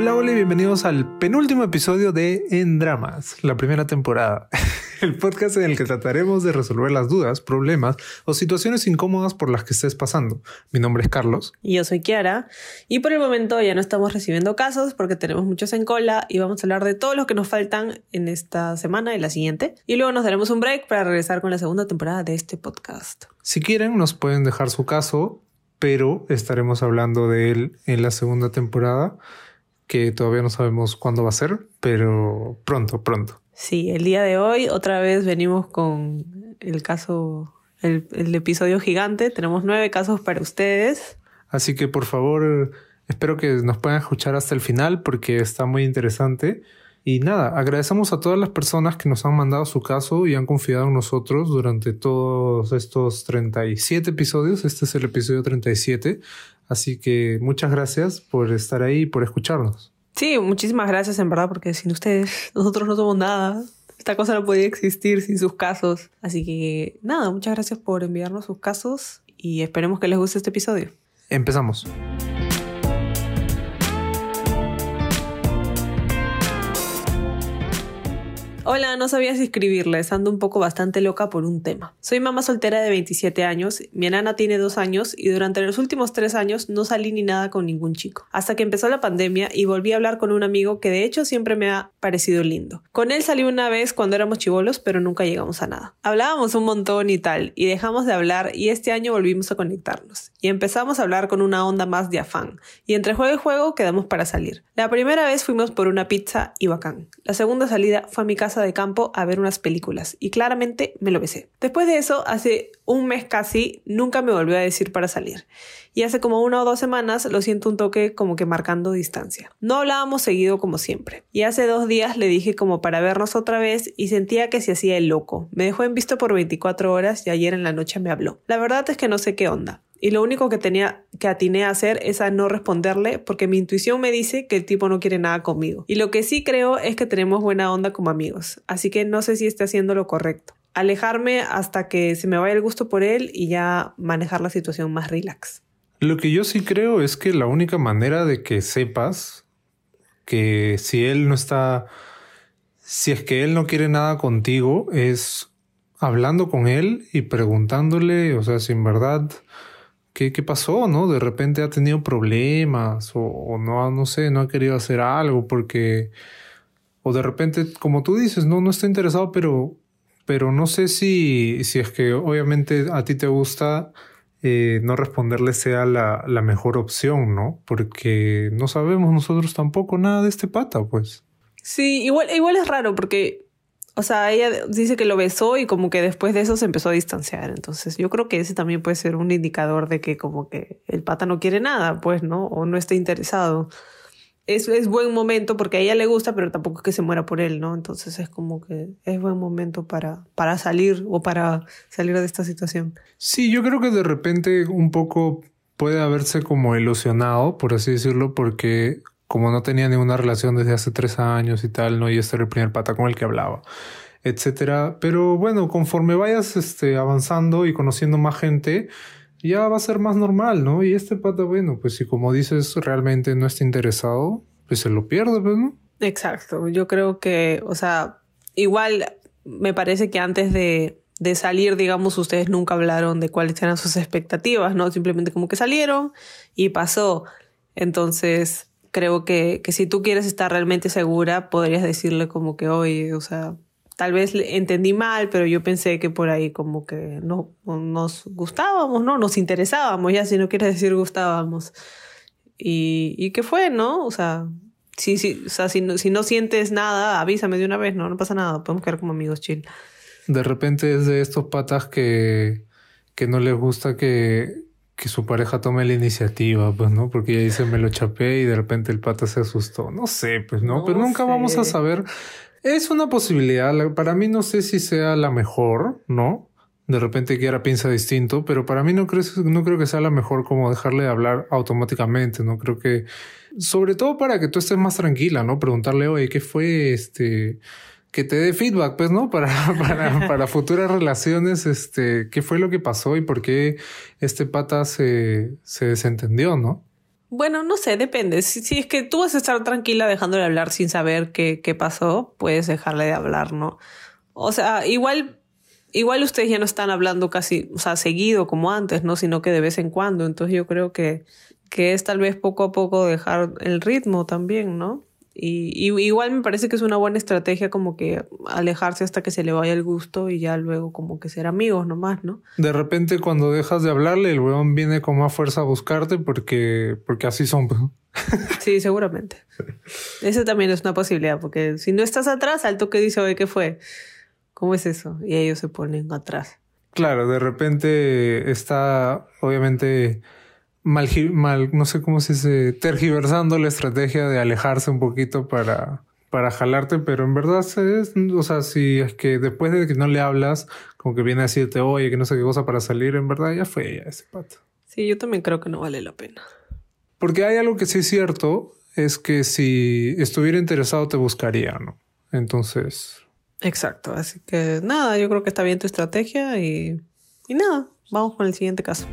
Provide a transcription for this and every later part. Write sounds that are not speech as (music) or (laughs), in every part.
Hola, hola y bienvenidos al penúltimo episodio de En Dramas, la primera temporada. (laughs) El podcast en el que trataremos de resolver las dudas, problemas o situaciones incómodas por las que estés pasando. Mi nombre es Carlos. Y yo soy Kiara. Y por el momento ya no estamos recibiendo casos porque tenemos muchos en cola y vamos a hablar de todos los que nos faltan en esta semana y la siguiente. Y luego nos daremos un break para regresar con la segunda temporada de este podcast. Si quieren, nos pueden dejar su caso, pero estaremos hablando de él en la segunda temporada que todavía no sabemos cuándo va a ser, pero pronto, pronto. Sí, el día de hoy otra vez venimos con el caso, el, el episodio gigante. Tenemos nueve casos para ustedes. Así que por favor, espero que nos puedan escuchar hasta el final porque está muy interesante. Y nada, agradecemos a todas las personas que nos han mandado su caso y han confiado en nosotros durante todos estos 37 episodios. Este es el episodio 37. Así que muchas gracias por estar ahí y por escucharnos. Sí, muchísimas gracias en verdad, porque sin ustedes nosotros no somos nada. Esta cosa no podía existir sin sus casos. Así que nada, muchas gracias por enviarnos sus casos y esperemos que les guste este episodio. Empezamos. Hola, no sabía si escribirles, ando un poco bastante loca por un tema. Soy mamá soltera de 27 años, mi enana tiene dos años y durante los últimos tres años no salí ni nada con ningún chico. Hasta que empezó la pandemia y volví a hablar con un amigo que de hecho siempre me ha parecido lindo. Con él salí una vez cuando éramos chivolos, pero nunca llegamos a nada. Hablábamos un montón y tal, y dejamos de hablar y este año volvimos a conectarnos. Y empezamos a hablar con una onda más de afán. Y entre juego y juego quedamos para salir. La primera vez fuimos por una pizza y bacán. La segunda salida fue a mi casa de campo a ver unas películas y claramente me lo besé. Después de eso, hace un mes casi, nunca me volvió a decir para salir. Y hace como una o dos semanas lo siento un toque como que marcando distancia. No hablábamos seguido como siempre. Y hace dos días le dije como para vernos otra vez y sentía que se hacía el loco. Me dejó en visto por 24 horas y ayer en la noche me habló. La verdad es que no sé qué onda. Y lo único que tenía que atiné a hacer es a no responderle porque mi intuición me dice que el tipo no quiere nada conmigo. Y lo que sí creo es que tenemos buena onda como amigos. Así que no sé si esté haciendo lo correcto. Alejarme hasta que se me vaya el gusto por él y ya manejar la situación más relax. Lo que yo sí creo es que la única manera de que sepas que si él no está, si es que él no quiere nada contigo, es hablando con él y preguntándole, o sea, si en verdad ¿Qué, ¿qué, pasó? ¿No? De repente ha tenido problemas o, o, no, no sé, no ha querido hacer algo porque, o de repente, como tú dices, no, no está interesado, pero, pero no sé si, si es que obviamente a ti te gusta eh, no responderle sea la, la mejor opción, ¿no? Porque no sabemos nosotros tampoco nada de este pata, pues. Sí, igual, igual es raro porque o sea, ella dice que lo besó y como que después de eso se empezó a distanciar. Entonces yo creo que ese también puede ser un indicador de que como que el pata no quiere nada, pues, ¿no? O no está interesado. Es, es buen momento porque a ella le gusta, pero tampoco es que se muera por él, ¿no? Entonces es como que es buen momento para, para salir o para salir de esta situación. Sí, yo creo que de repente un poco puede haberse como ilusionado, por así decirlo, porque como no tenía ninguna relación desde hace tres años y tal, no, y este era el primer pata con el que hablaba, etcétera. Pero bueno, conforme vayas este, avanzando y conociendo más gente, ya va a ser más normal, ¿no? Y este pata, bueno, pues si como dices realmente no está interesado, pues se lo pierde, pues, ¿no? Exacto. Yo creo que, o sea, igual me parece que antes de, de salir, digamos, ustedes nunca hablaron de cuáles eran sus expectativas, ¿no? Simplemente como que salieron y pasó. Entonces, creo que, que si tú quieres estar realmente segura, podrías decirle como que, oye, o sea, tal vez entendí mal, pero yo pensé que por ahí como que no nos gustábamos, ¿no? Nos interesábamos, ya si no quieres decir gustábamos. Y, y qué fue, ¿no? O sea, sí, sí, o sea, si no, si no sientes nada, avísame de una vez, no, no pasa nada, podemos quedar como amigos chill. De repente es de estos patas que, que no les gusta que, que su pareja tome la iniciativa, pues, ¿no? Porque ella dice, me lo chapé y de repente el pata se asustó. No sé, pues, ¿no? no Pero nunca sé. vamos a saber. Es una posibilidad. Para mí no sé si sea la mejor, ¿no? De repente Kiara piensa distinto, pero para mí no creo, no creo que sea la mejor como dejarle de hablar automáticamente, ¿no? Creo que, sobre todo para que tú estés más tranquila, ¿no? Preguntarle, oye, ¿qué fue este? Que te dé feedback, pues, ¿no? (laughs) Para, para, futuras relaciones, este, qué fue lo que pasó y por qué este pata se, se desentendió, ¿no? Bueno, no sé, depende. Si, si, es que tú vas a estar tranquila dejándole hablar sin saber qué, qué pasó, puedes dejarle de hablar, ¿no? O sea, igual, igual ustedes ya no están hablando casi, o sea, seguido como antes, ¿no? Sino que de vez en cuando. Entonces yo creo que, que es tal vez poco a poco dejar el ritmo también, ¿no? Y, igual me parece que es una buena estrategia como que alejarse hasta que se le vaya el gusto y ya luego como que ser amigos nomás, ¿no? De repente cuando dejas de hablarle, el weón viene con más fuerza a buscarte porque, porque así son. (laughs) Sí, seguramente. Esa también es una posibilidad, porque si no estás atrás, alto que dice, oye, ¿qué fue? ¿Cómo es eso? Y ellos se ponen atrás. Claro, de repente está, obviamente, mal, mal, no sé cómo se dice, tergiversando la estrategia de alejarse un poquito para, para jalarte, pero en verdad es, o sea, si es que después de que no le hablas, como que viene a decirte, oye, que no sé qué cosa para salir, en verdad ya fue ya ese pato. Sí, yo también creo que no vale la pena. Porque hay algo que sí es cierto, es que si estuviera interesado te buscaría, ¿no? Entonces... Exacto, así que nada, yo creo que está bien tu estrategia y, y nada, vamos con el siguiente caso.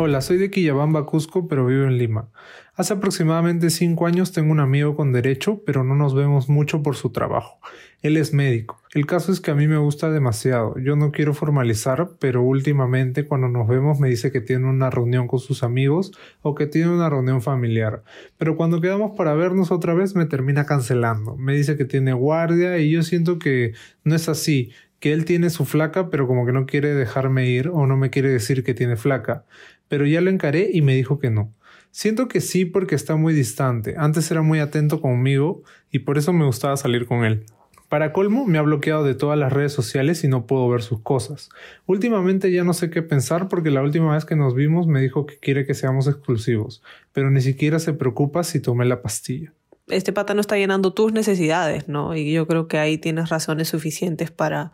Hola, soy de Quillabamba, Cusco, pero vivo en Lima. Hace aproximadamente cinco años tengo un amigo con derecho, pero no nos vemos mucho por su trabajo. Él es médico. El caso es que a mí me gusta demasiado. Yo no quiero formalizar, pero últimamente cuando nos vemos me dice que tiene una reunión con sus amigos o que tiene una reunión familiar. Pero cuando quedamos para vernos otra vez me termina cancelando. Me dice que tiene guardia y yo siento que no es así que él tiene su flaca, pero como que no quiere dejarme ir o no me quiere decir que tiene flaca pero ya lo encaré y me dijo que no. Siento que sí porque está muy distante. Antes era muy atento conmigo y por eso me gustaba salir con él. Para colmo, me ha bloqueado de todas las redes sociales y no puedo ver sus cosas. Últimamente ya no sé qué pensar porque la última vez que nos vimos me dijo que quiere que seamos exclusivos, pero ni siquiera se preocupa si tomé la pastilla. Este pata no está llenando tus necesidades, ¿no? Y yo creo que ahí tienes razones suficientes para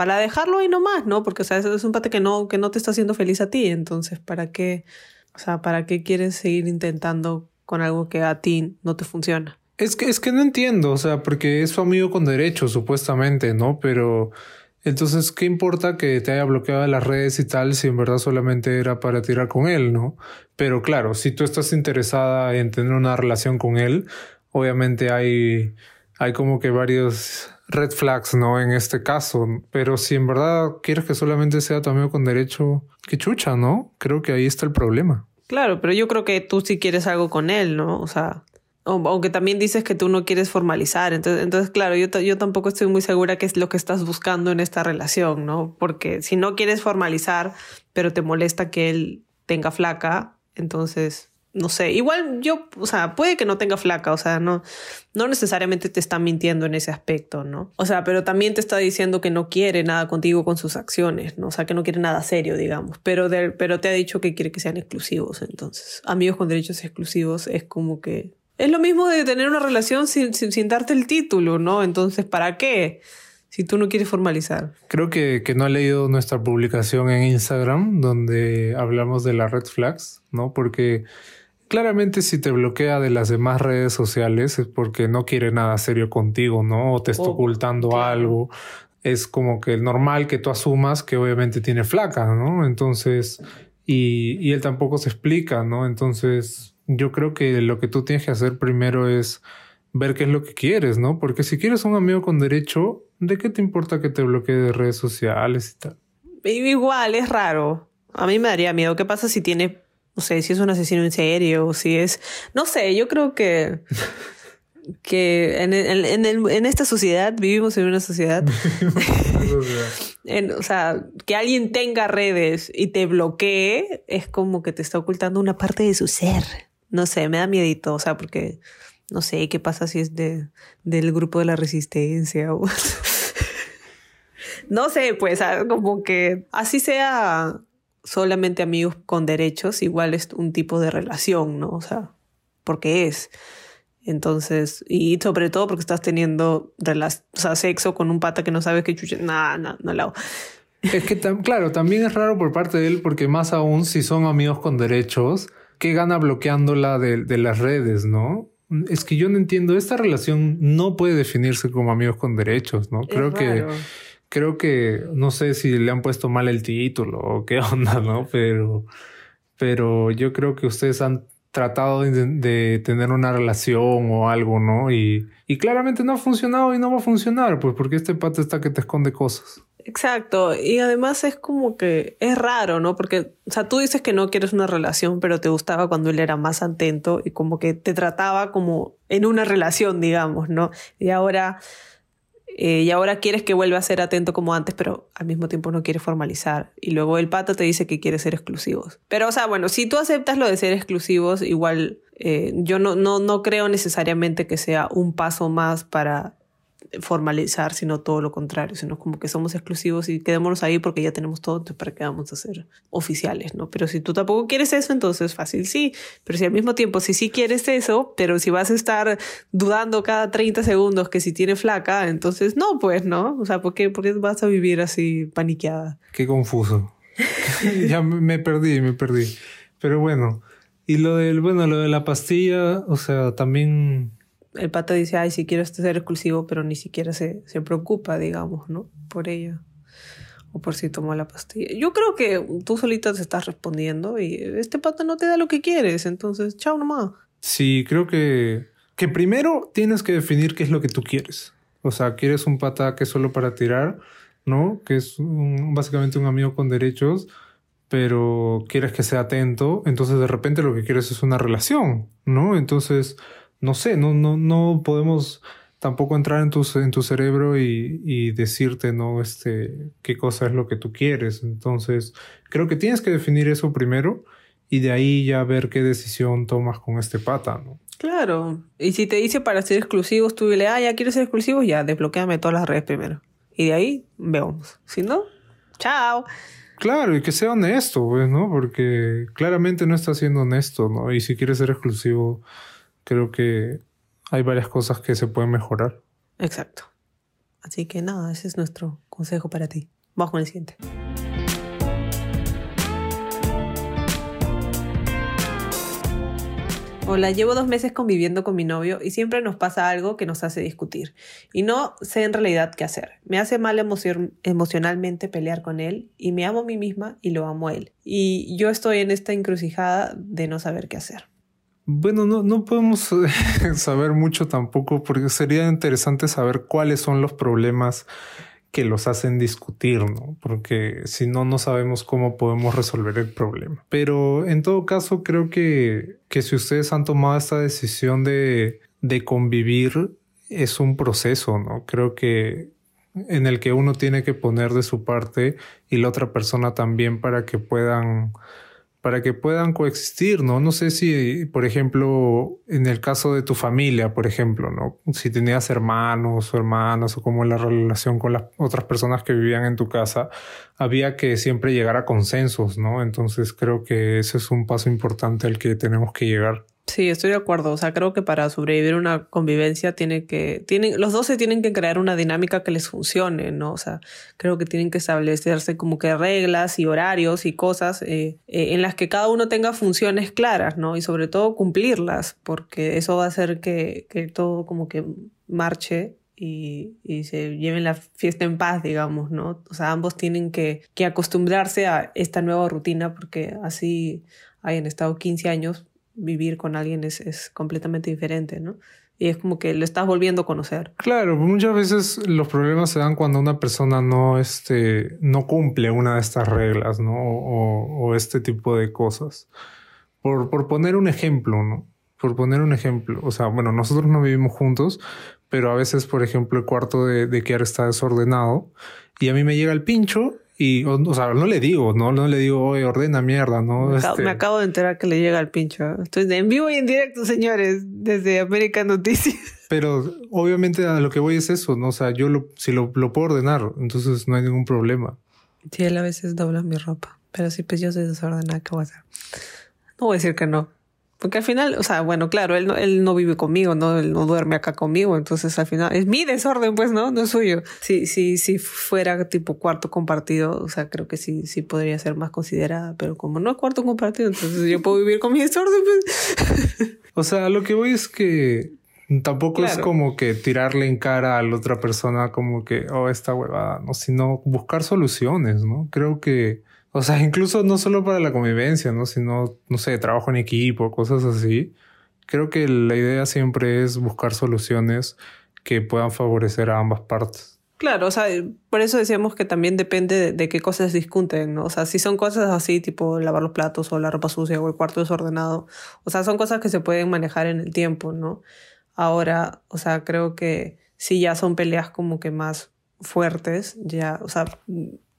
para dejarlo ahí nomás, ¿no? Porque, o sea, es un pate que no, que no te está haciendo feliz a ti. Entonces, ¿para qué? O sea, ¿para qué quieres seguir intentando con algo que a ti no te funciona? Es que, es que no entiendo, o sea, porque es su amigo con derechos, supuestamente, ¿no? Pero entonces, ¿qué importa que te haya bloqueado las redes y tal si en verdad solamente era para tirar con él, ¿no? Pero claro, si tú estás interesada en tener una relación con él, obviamente hay, hay como que varios red flags, ¿no? En este caso. Pero si en verdad quieres que solamente sea tu amigo con derecho, que chucha, ¿no? Creo que ahí está el problema. Claro, pero yo creo que tú sí quieres algo con él, ¿no? O sea, aunque también dices que tú no quieres formalizar. Entonces, entonces claro, yo, yo tampoco estoy muy segura que es lo que estás buscando en esta relación, ¿no? Porque si no quieres formalizar, pero te molesta que él tenga flaca, entonces no sé, igual yo, o sea, puede que no tenga flaca, o sea, no, no necesariamente te está mintiendo en ese aspecto, ¿no? O sea, pero también te está diciendo que no quiere nada contigo con sus acciones, ¿no? O sea, que no quiere nada serio, digamos, pero, pero te ha dicho que quiere que sean exclusivos, entonces, amigos con derechos exclusivos es como que... Es lo mismo de tener una relación sin, sin, darte el título, ¿no? Entonces, ¿para qué? si tú no quieres formalizar. Creo que, que, no ha leído nuestra publicación en Instagram donde hablamos de las red flags, ¿no? Porque Claramente si te bloquea de las demás redes sociales es porque no quiere nada serio contigo, ¿no? O te está ocultando algo. Es como que normal que tú asumas que obviamente tiene flaca, ¿no? Entonces, y, y él tampoco se explica, ¿no? Entonces, yo creo que lo que tú tienes que hacer primero es ver qué es lo que quieres, ¿no? Porque si quieres un amigo con derecho, ¿de qué te importa que te bloquee de redes sociales y tal? Igual, es raro. A mí me daría miedo. ¿Qué pasa si tiene no sé, si es un asesino en serio o si es, no sé, yo creo que, (laughs) que en, en, en, esta sociedad, vivimos en una sociedad, (laughs) (laughs) o sea, que alguien tenga redes y te bloquee es como que te está ocultando una parte de su ser. No sé, me da miedito, o sea, porque no sé qué pasa si es de, del grupo de la resistencia o... no sé, pues como que así sea solamente amigos con derechos, igual es un tipo de relación, ¿no? O sea, porque es. Entonces, y sobre todo porque estás teniendo o sea, sexo con un pata que no sabes qué chucha. Nada, no, no lo hago. Es que, claro, también es raro por parte de él, porque más aún si son amigos con derechos, ¿qué gana bloqueándola de, de las redes, no? Es que yo no entiendo, esta relación no puede definirse como amigos con derechos, ¿no? Creo que creo que no sé si le han puesto mal el título o qué (laughs) onda, ¿no? Pero, pero yo creo que ustedes han tratado de, tener una relación o algo, ¿no? Y, y, claramente no ha funcionado y no va a funcionar, pues porque este pato está que te esconde cosas. Exacto, y además es como que es raro, ¿no? Porque, o sea, tú dices que no quieres una relación, pero te gustaba cuando él era más atento y como que te trataba como en una relación, digamos, ¿no? Y ahora eh, y ahora quieres que vuelva a ser atento como antes, pero al mismo tiempo no quiere formalizar. Y luego el pato te dice que quiere ser exclusivos. Pero, o sea, bueno, si tú aceptas lo de ser exclusivos, igual eh, yo no, no, no creo necesariamente que sea un paso más para formalizar, sino todo lo contrario, sino como que somos exclusivos y quedémonos ahí porque ya tenemos todo, entonces para qué vamos a ser oficiales, ¿no? Pero si tú tampoco quieres eso, entonces fácil sí, pero si al mismo tiempo, si sí quieres eso, pero si vas a estar dudando cada 30 segundos que si tiene flaca, entonces no, pues, ¿no? O sea, ¿por qué, por qué vas a vivir así paniqueada? Qué confuso. (laughs) ya me perdí, me perdí. Pero bueno, y lo del, bueno, lo de la pastilla, o sea, también el pato dice, ay, si quiero ser exclusivo, pero ni siquiera se, se preocupa, digamos, ¿no? Por ella. O por si tomó la pastilla. Yo creo que tú solita te estás respondiendo y este pato no te da lo que quieres, entonces, chao nomás. Sí, creo que, que primero tienes que definir qué es lo que tú quieres. O sea, quieres un pata que es solo para tirar, ¿no? Que es básicamente un amigo con derechos, pero quieres que sea atento, entonces de repente lo que quieres es una relación, ¿no? Entonces no sé, no, no, no podemos tampoco entrar en tu, en tu cerebro y, y, decirte, ¿no? Este, qué cosa es lo que tú quieres. Entonces, creo que tienes que definir eso primero y de ahí ya ver qué decisión tomas con este pata, ¿no? Claro. Y si te dice para ser exclusivos, tú dile, ah, ya quieres ser exclusivo, ya desbloqueame todas las redes primero. Y de ahí vemos. Si no, chao. Claro, y que sea honesto, pues, ¿no? Porque claramente no está siendo honesto, ¿no? Y si quieres ser exclusivo, creo que hay varias cosas que se pueden mejorar. Exacto. Así que nada, ese es nuestro consejo para ti. Vamos con el siguiente. Hola, llevo dos meses conviviendo con mi novio y siempre nos pasa algo que nos hace discutir. Y no sé en realidad qué hacer. Me hace mal emocionalmente pelear con él y me amo a mí misma y lo amo a él. Y yo estoy en esta encrucijada de no saber qué hacer. Bueno, no, no podemos (laughs) saber mucho tampoco porque sería interesante saber cuáles son los problemas que los hacen discutir, ¿no? Porque si no, no sabemos cómo podemos resolver el problema. Pero en todo caso, creo que, que si ustedes han tomado esta decisión de, de convivir, es un proceso, ¿no? Creo que en el que uno tiene que poner de su parte y la otra persona también para que puedan para que puedan coexistir, ¿no? No sé si, por ejemplo, en el caso de tu familia, por ejemplo, ¿no? Si tenías hermanos o hermanas o como la relación con las otras personas que vivían en tu casa, había que siempre llegar a consensos, ¿no? Entonces creo que ese es un paso importante al que tenemos que llegar. Sí, estoy de acuerdo. O sea, creo que para sobrevivir una convivencia tiene que, tienen, los dos se tienen que crear una dinámica que les funcione, ¿no? O sea, creo que tienen que establecerse como que reglas y horarios y cosas eh, eh, en las que cada uno tenga funciones claras, ¿no? Y sobre todo cumplirlas, porque eso va a hacer que, que todo como que marche y, y, se lleven la fiesta en paz, digamos, ¿no? O sea, ambos tienen que, que acostumbrarse a esta nueva rutina porque así hayan estado 15 años vivir con alguien es, es completamente diferente, ¿no? Y es como que lo estás volviendo a conocer. Claro, muchas veces los problemas se dan cuando una persona no, este, no cumple una de estas reglas, ¿no? O, este tipo de cosas. Por, por poner un ejemplo. Por poner un ejemplo. O sea, bueno, nosotros no vivimos juntos, pero a veces, por ejemplo, el cuarto de, de Kiara está desordenado y a mí me llega el pincho y, o, sea, no le digo, no, no le digo, oye, ordena mierda, ¿no? Me, este... me, acabo de enterar que le llega el pincho. Estoy en vivo y en directo, señores, desde América Noticias. (laughs) Pero obviamente a lo que voy es eso, ¿no? O sea, yo lo, si lo, lo puedo ordenar, entonces no hay ningún problema. Sí, él a veces dobla mi ropa, pero sí, pues yo soy desordenada, ¿qué voy a hacer? No voy a decir que no. Porque al final, o sea, bueno, claro, él no, él no vive conmigo, ¿no? Él no duerme acá conmigo, entonces al final es mi desorden, pues, ¿no? No es suyo. Si, si, si fuera tipo cuarto compartido, o sea, creo que sí, sí podría ser más considerada, pero como no es cuarto compartido, entonces yo puedo vivir con mi desorden, pues. (laughs) o sea, lo que voy es que Tampoco es como que tirarle en cara a la otra persona como que, oh, esta huevada, ¿no? Sino buscar soluciones, ¿no? Creo que, o sea, incluso no solo para la convivencia, ¿no? Sino, no sé, trabajo en equipo, cosas así. Creo que la idea siempre es buscar soluciones que puedan favorecer a ambas partes. Claro, o sea, por eso decíamos que también depende de, qué cosas discuten, ¿no? O sea, si son cosas así, tipo lavar los platos o la ropa sucia o el cuarto desordenado, o sea, son cosas que se pueden manejar en el tiempo, ¿no? Ahora, o sea, creo que si ya son peleas como que más fuertes, ya, o sea,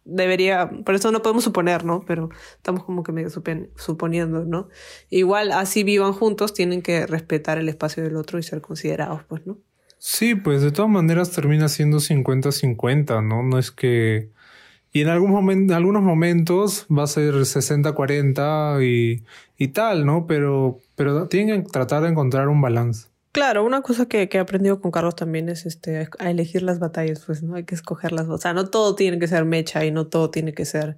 debería, por eso no podemos suponer, ¿no? Pero estamos como que medio suponiendo, ¿no? Igual, así vivan juntos, tienen que respetar el espacio del otro y ser considerados, pues, ¿no? Sí, pues de todas maneras termina siendo 50-50, ¿no? No es que... Y en algún momento, algunos momentos va a ser 60-40 y, y tal, ¿no? Pero, pero tienen que tratar de encontrar un balance. Claro, una cosa que, que, he aprendido con Carlos también es este, a elegir las batallas, pues, ¿no? Hay que escogerlas. O sea, no todo tiene que ser mecha y no todo tiene que ser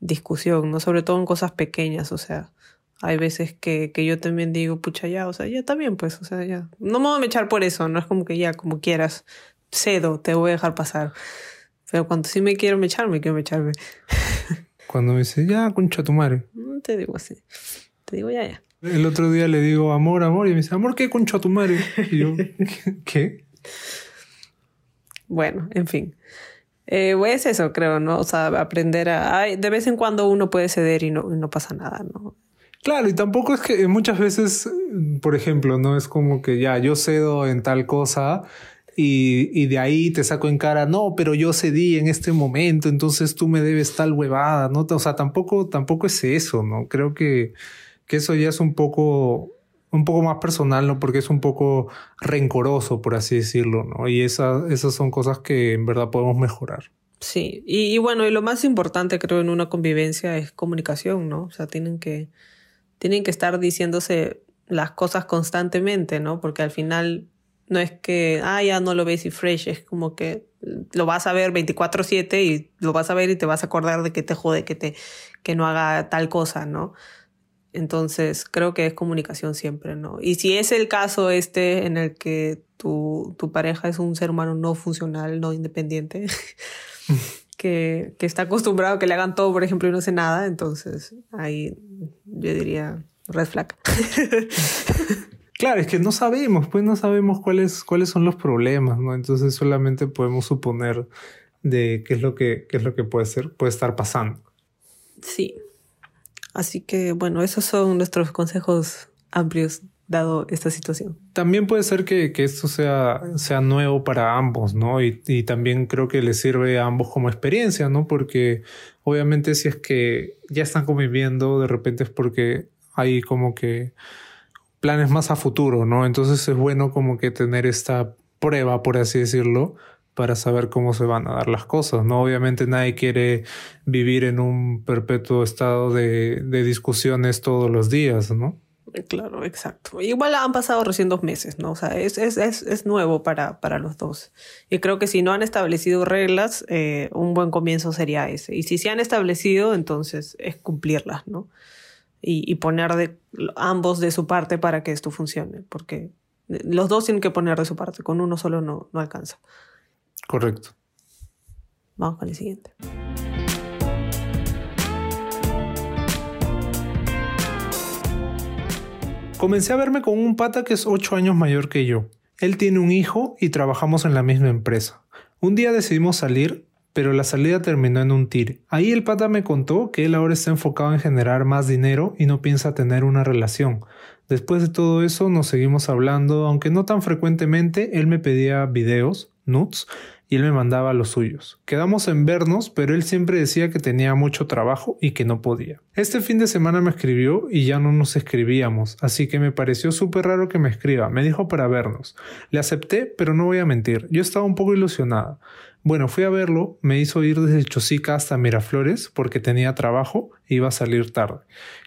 discusión, ¿no? Sobre todo en cosas pequeñas, o sea, hay veces que, que yo también digo, pucha, ya, o sea, ya está bien, pues, o sea, ya. No me voy a echar por eso, no es como que ya, como quieras, cedo, te voy a dejar pasar. Pero cuando sí me quiero mechar, me quiero mecharme. Cuando me dice, ya, concha tu madre. No te digo así. Te digo, ya, ya. El otro día le digo, amor, amor, y me dice, amor, ¿qué concha tu madre? Y yo, (laughs) ¿qué? Bueno, en fin. Eh, pues eso, creo, ¿no? O sea, aprender a... de vez en cuando uno puede ceder y no, no pasa nada, ¿no? Claro, y tampoco es que muchas veces, por ejemplo, no es como que ya yo cedo en tal cosa y, y, de ahí te saco en cara, no, pero yo cedí en este momento, entonces tú me debes tal huevada, ¿no? O sea, tampoco, tampoco es eso, ¿no? Creo que, que eso ya es un poco, un poco más personal, ¿no? Porque es un poco rencoroso, por así decirlo, ¿no? Y esa, esas son cosas que en verdad podemos mejorar. Sí, y, bueno, y lo más importante creo en una convivencia es comunicación, ¿no? O sea, tienen que tienen que estar diciéndose las cosas constantemente, ¿no? Porque al final no es que, ah, ya no lo ves y fresh, es como que lo vas a ver 24/7 y lo vas a ver y te vas a acordar de que te jode, que, te, que no haga tal cosa, ¿no? Entonces, creo que es comunicación siempre, ¿no? Y si es el caso este en el que tu, tu pareja es un ser humano no funcional, no independiente, (laughs) que, que está acostumbrado a que le hagan todo, por ejemplo, y no hace nada, entonces ahí yo diría red flag. (laughs) Claro, es que no sabemos, pues no sabemos cuáles, cuáles son los problemas, ¿no? Entonces solamente podemos suponer de qué es lo que, qué es lo que puede ser, puede estar pasando. Sí. Así que bueno, esos son nuestros consejos amplios dado esta situación. También puede ser que, que esto sea, sea nuevo para ambos, ¿no? Y, y, también creo que les sirve a ambos como experiencia, ¿no? Porque obviamente si es que ya están conviviendo, de repente es porque hay como que planes más a futuro, ¿no? Entonces es bueno como que tener esta prueba, por así decirlo, para saber cómo se van a dar las cosas, ¿no? Obviamente nadie quiere vivir en un perpetuo estado de, de discusiones todos los días, ¿no? Claro, exacto. Igual han pasado recién dos meses, ¿no? O sea, es, es, es, es nuevo para, para los dos. Y creo que si no han establecido reglas, eh, un buen comienzo sería ese. Y si se han establecido, entonces es cumplirlas, ¿no? Y, y poner de, ambos de su parte para que esto funcione, porque los dos tienen que poner de su parte, con uno solo no, no alcanza. Correcto. Vamos con el siguiente. Comencé a verme con un pata que es 8 años mayor que yo. Él tiene un hijo y trabajamos en la misma empresa. Un día decidimos salir, pero la salida terminó en un tire. Ahí el pata me contó que él ahora está enfocado en generar más dinero y no piensa tener una relación. Después de todo eso nos seguimos hablando, aunque no tan frecuentemente, él me pedía videos, nudes, y él me mandaba los suyos. Quedamos en vernos, pero él siempre decía que tenía mucho trabajo y que no podía. Este fin de semana me escribió y ya no nos escribíamos, así que me pareció súper raro que me escriba. Me dijo para vernos. Le acepté, pero no voy a mentir, yo estaba un poco ilusionada. Bueno, fui a verlo, me hizo ir desde Chosica hasta Miraflores porque tenía trabajo e iba a salir tarde.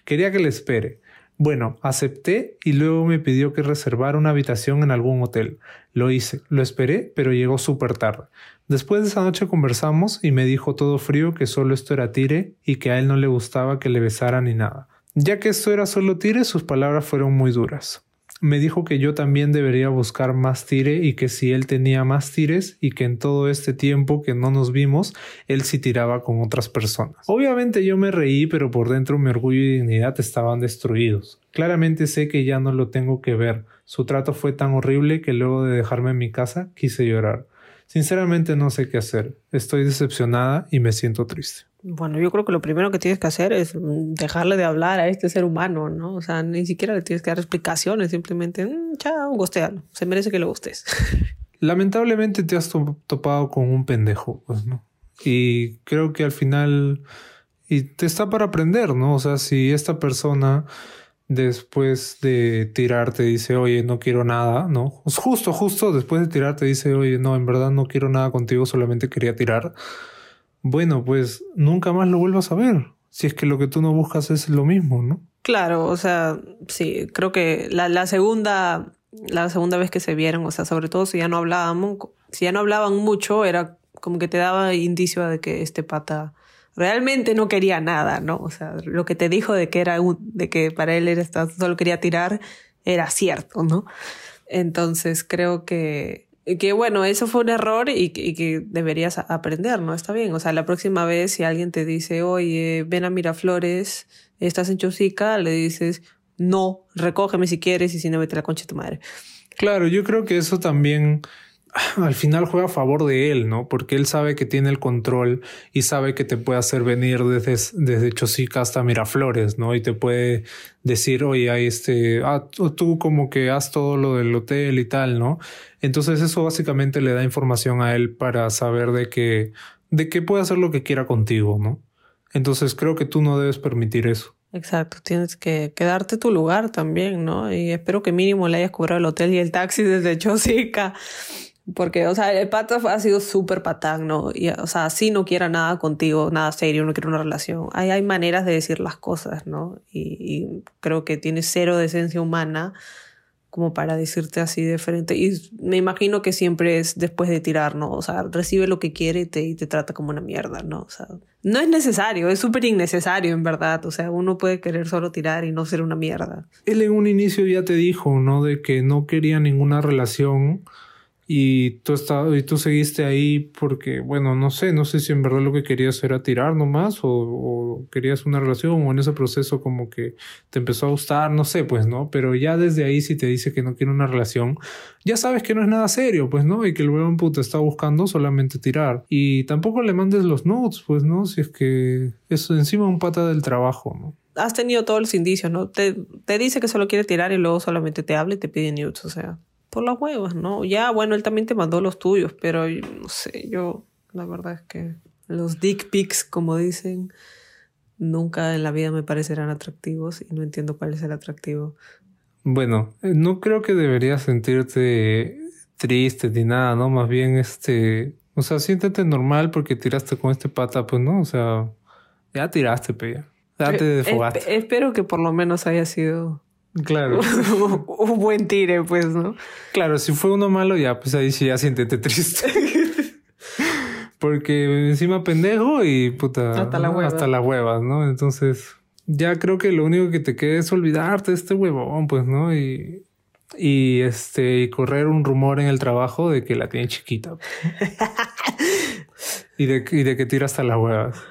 Quería que le espere. Bueno, acepté y luego me pidió que reservara una habitación en algún hotel. Lo hice, lo esperé, pero llegó súper tarde. Después de esa noche conversamos y me dijo todo frío que solo esto era tire y que a él no le gustaba que le besara ni nada. Ya que esto era solo tire, sus palabras fueron muy duras. Me dijo que yo también debería buscar más tire y que si él tenía más tires y que en todo este tiempo que no nos vimos, él sí tiraba con otras personas. Obviamente yo me reí, pero por dentro mi orgullo y dignidad estaban destruidos. Claramente sé que ya no lo tengo que ver. Su trato fue tan horrible que luego de dejarme en mi casa quise llorar. Sinceramente no sé qué hacer. Estoy decepcionada y me siento triste. Bueno, yo creo que lo primero que tienes que hacer es dejarle de hablar a este ser humano, ¿no? O sea, ni siquiera le tienes que dar explicaciones, simplemente, mm, chao, gostealo. Se merece que lo gustes. (laughs) Lamentablemente te has topado con un pendejo, pues, ¿no? Y creo que al final, y te está para aprender, ¿no? O sea, si esta persona después de tirarte dice, oye, no quiero nada, ¿no? Justo, justo después de tirarte dice, oye, no, en verdad no quiero nada contigo, solamente quería tirar bueno, pues nunca más lo vuelvas a ver. Si es que lo que tú no buscas es lo mismo, ¿no? Claro, o sea, sí, creo que la, segunda, la segunda vez que se vieron, o sea, sobre todo si ya no hablábamos, si ya no hablaban mucho, era como que te daba indicio de que este pata realmente no quería nada, ¿no? O sea, lo que te dijo de que era un, de que para él era solo quería tirar era cierto, ¿no? Entonces creo que que bueno, eso fue un error y, que deberías aprender, ¿no? Está bien. O sea, la próxima vez si alguien te dice, oye, ven a Miraflores, estás en Chosica, le dices, no, recógeme si quieres y si no, vete la concha de tu madre. Claro, yo creo que eso también al final juega a favor de él, ¿no? Porque él sabe que tiene el control y sabe que te puede hacer venir desde, desde Chosica hasta Miraflores, ¿no? Y te puede decir, oye, hay este, ah, tú como que haz todo lo del hotel y tal, ¿no? Entonces eso básicamente le da información a él para saber de que, de que puede hacer lo que quiera contigo, ¿no? Entonces creo que tú no debes permitir eso. Exacto, tienes que quedarte tu lugar también, ¿no? Y espero que mínimo le hayas cobrado el hotel y el taxi desde Chosica porque, o sea, el pata ha sido súper patán, ¿no? Y, o sea, sí no quiera nada contigo, nada serio, no quiere una relación. Hay, hay maneras de decir las cosas, ¿no? Y, creo que tiene cero de esencia humana como para decirte así de frente. Y me imagino que siempre es después de tirar, ¿no? O sea, recibe lo que quiere y te, y te trata como una mierda, ¿no? O sea, no es necesario, es súper innecesario, en verdad. O sea, uno puede querer solo tirar y no ser una mierda. Él en un inicio ya te dijo, ¿no? De que no quería ninguna relación y tú, y tú seguiste ahí porque, bueno, no sé, no sé si en verdad lo que querías era tirar nomás o, o, querías una relación o en ese proceso como que te empezó a gustar, no sé, pues, ¿no? Pero ya desde ahí si te dice que no quiere una relación, ya sabes que no es nada serio, pues, ¿no? Y que el huevón puta está buscando solamente tirar. Y tampoco le mandes los nudes, pues, ¿no? Si es que es encima un pata del trabajo, ¿no? Has tenido todos los indicios, ¿no? Te, te dice que solo quiere tirar y luego solamente te habla y te pide nudes, o sea por las huevas, ¿no? Ya, bueno, él también te mandó los tuyos, pero no sé, yo la verdad es que los dick pics, como dicen, nunca en la vida me parecerán atractivos y no entiendo cuál es el atractivo. Bueno, eh, no creo que deberías sentirte triste ni nada, ¿no? Más bien, este, o sea, siéntete normal porque tiraste con este pata, pues, ¿no? O sea, ya tiraste, pe, ya. te desfogaste. espero que por lo menos haya sido Claro. (laughs) un buen tire, pues, ¿no? Claro, si fue uno malo, ya, pues ahí sí ya siéntete triste. (laughs) Porque encima pendejo y puta. Hasta la hueva. Hasta la hueva, ¿no? Entonces, ya creo que lo único que te queda es olvidarte de este huevón, pues, ¿no? Y, y este, y correr un rumor en el trabajo de que la tiene chiquita. (laughs) y, de, y de que tira hasta las huevas.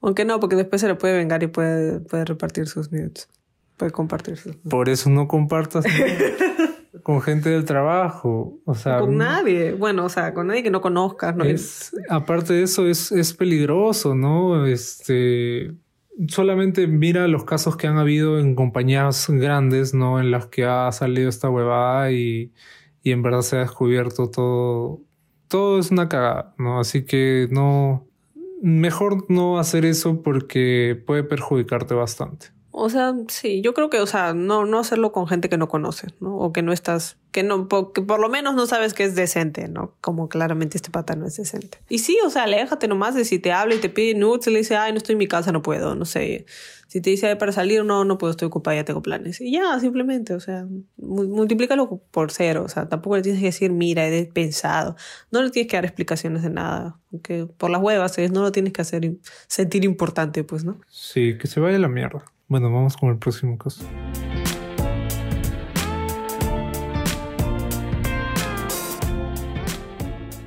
Aunque no, porque después se le puede vengar y puede, puede repartir sus nudes. Puede compartirse. Por eso no compartas (laughs) con gente del trabajo. O sea, con nadie. Bueno, o sea, con nadie que no conozcas. ¿no? Es, aparte de eso, es, es peligroso, ¿no? Este solamente mira los casos que han habido en compañías grandes, ¿no? En las que ha salido esta huevada y, y en verdad se ha descubierto todo. Todo es una cagada, ¿no? Así que no. Mejor no hacer eso porque puede perjudicarte bastante. O sea, sí, yo creo que, o sea, no, no hacerlo con gente que no conoces, ¿no? O que no estás, que no, que por lo menos no sabes que es decente, ¿no? Como claramente este pata no es decente. Y sí, o sea, aléjate nomás de si te habla y te pide nudes y le dice, ay, no estoy en mi casa, no puedo, no sé. Si te dice, para salir, no, no puedo, estoy ocupada, ya tengo planes. Y ya, simplemente, o sea, multiplícalo por cero, o sea, tampoco le tienes que decir, mira, he pensado. No le tienes que dar explicaciones de nada, porque por las huevas, no lo tienes que hacer sentir importante, pues, ¿no? Sí, que se vaya la mierda. Bueno, vamos con el próximo caso.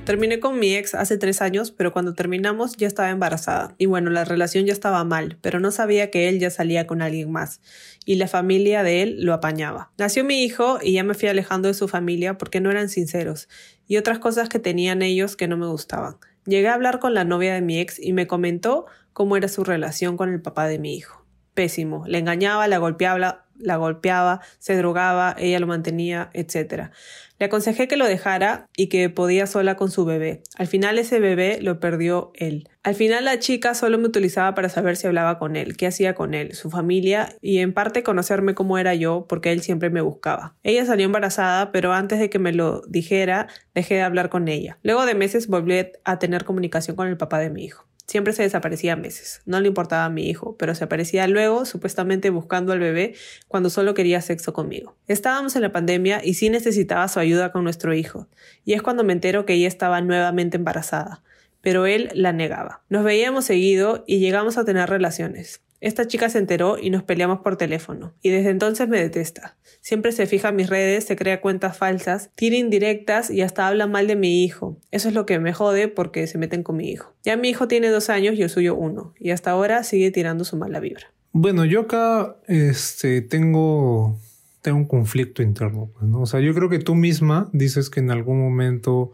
Terminé con mi ex hace tres años, pero cuando terminamos ya estaba embarazada. Y bueno, la relación ya estaba mal, pero no sabía que él ya salía con alguien más. Y la familia de él lo apañaba. Nació mi hijo y ya me fui alejando de su familia porque no eran sinceros. Y otras cosas que tenían ellos que no me gustaban. Llegué a hablar con la novia de mi ex y me comentó cómo era su relación con el papá de mi hijo. Pésimo. Le engañaba, la golpeaba, la golpeaba, se drogaba, ella lo mantenía, etc. Le aconsejé que lo dejara y que podía sola con su bebé. Al final ese bebé lo perdió él. Al final la chica solo me utilizaba para saber si hablaba con él, qué hacía con él, su familia y en parte conocerme cómo era yo porque él siempre me buscaba. Ella salió embarazada, pero antes de que me lo dijera, dejé de hablar con ella. Luego de meses volví a tener comunicación con el papá de mi hijo. Siempre se desaparecía meses. No le importaba a mi hijo, pero se aparecía luego, supuestamente buscando al bebé, cuando solo quería sexo conmigo. Estábamos en la pandemia y sí necesitaba su ayuda con nuestro hijo. Y es cuando me entero que ella estaba nuevamente embarazada. Pero él la negaba. Nos veíamos seguido y llegamos a tener relaciones. Esta chica se enteró y nos peleamos por teléfono, y desde entonces me detesta. Siempre se fija en mis redes, se crea cuentas falsas, tira indirectas y hasta habla mal de mi hijo. Eso es lo que me jode porque se meten con mi hijo. Ya mi hijo tiene dos años y el suyo uno, y hasta ahora sigue tirando su mala vibra. Bueno, yo acá este, tengo, tengo un conflicto interno. Pues, ¿no? O sea, yo creo que tú misma dices que en algún momento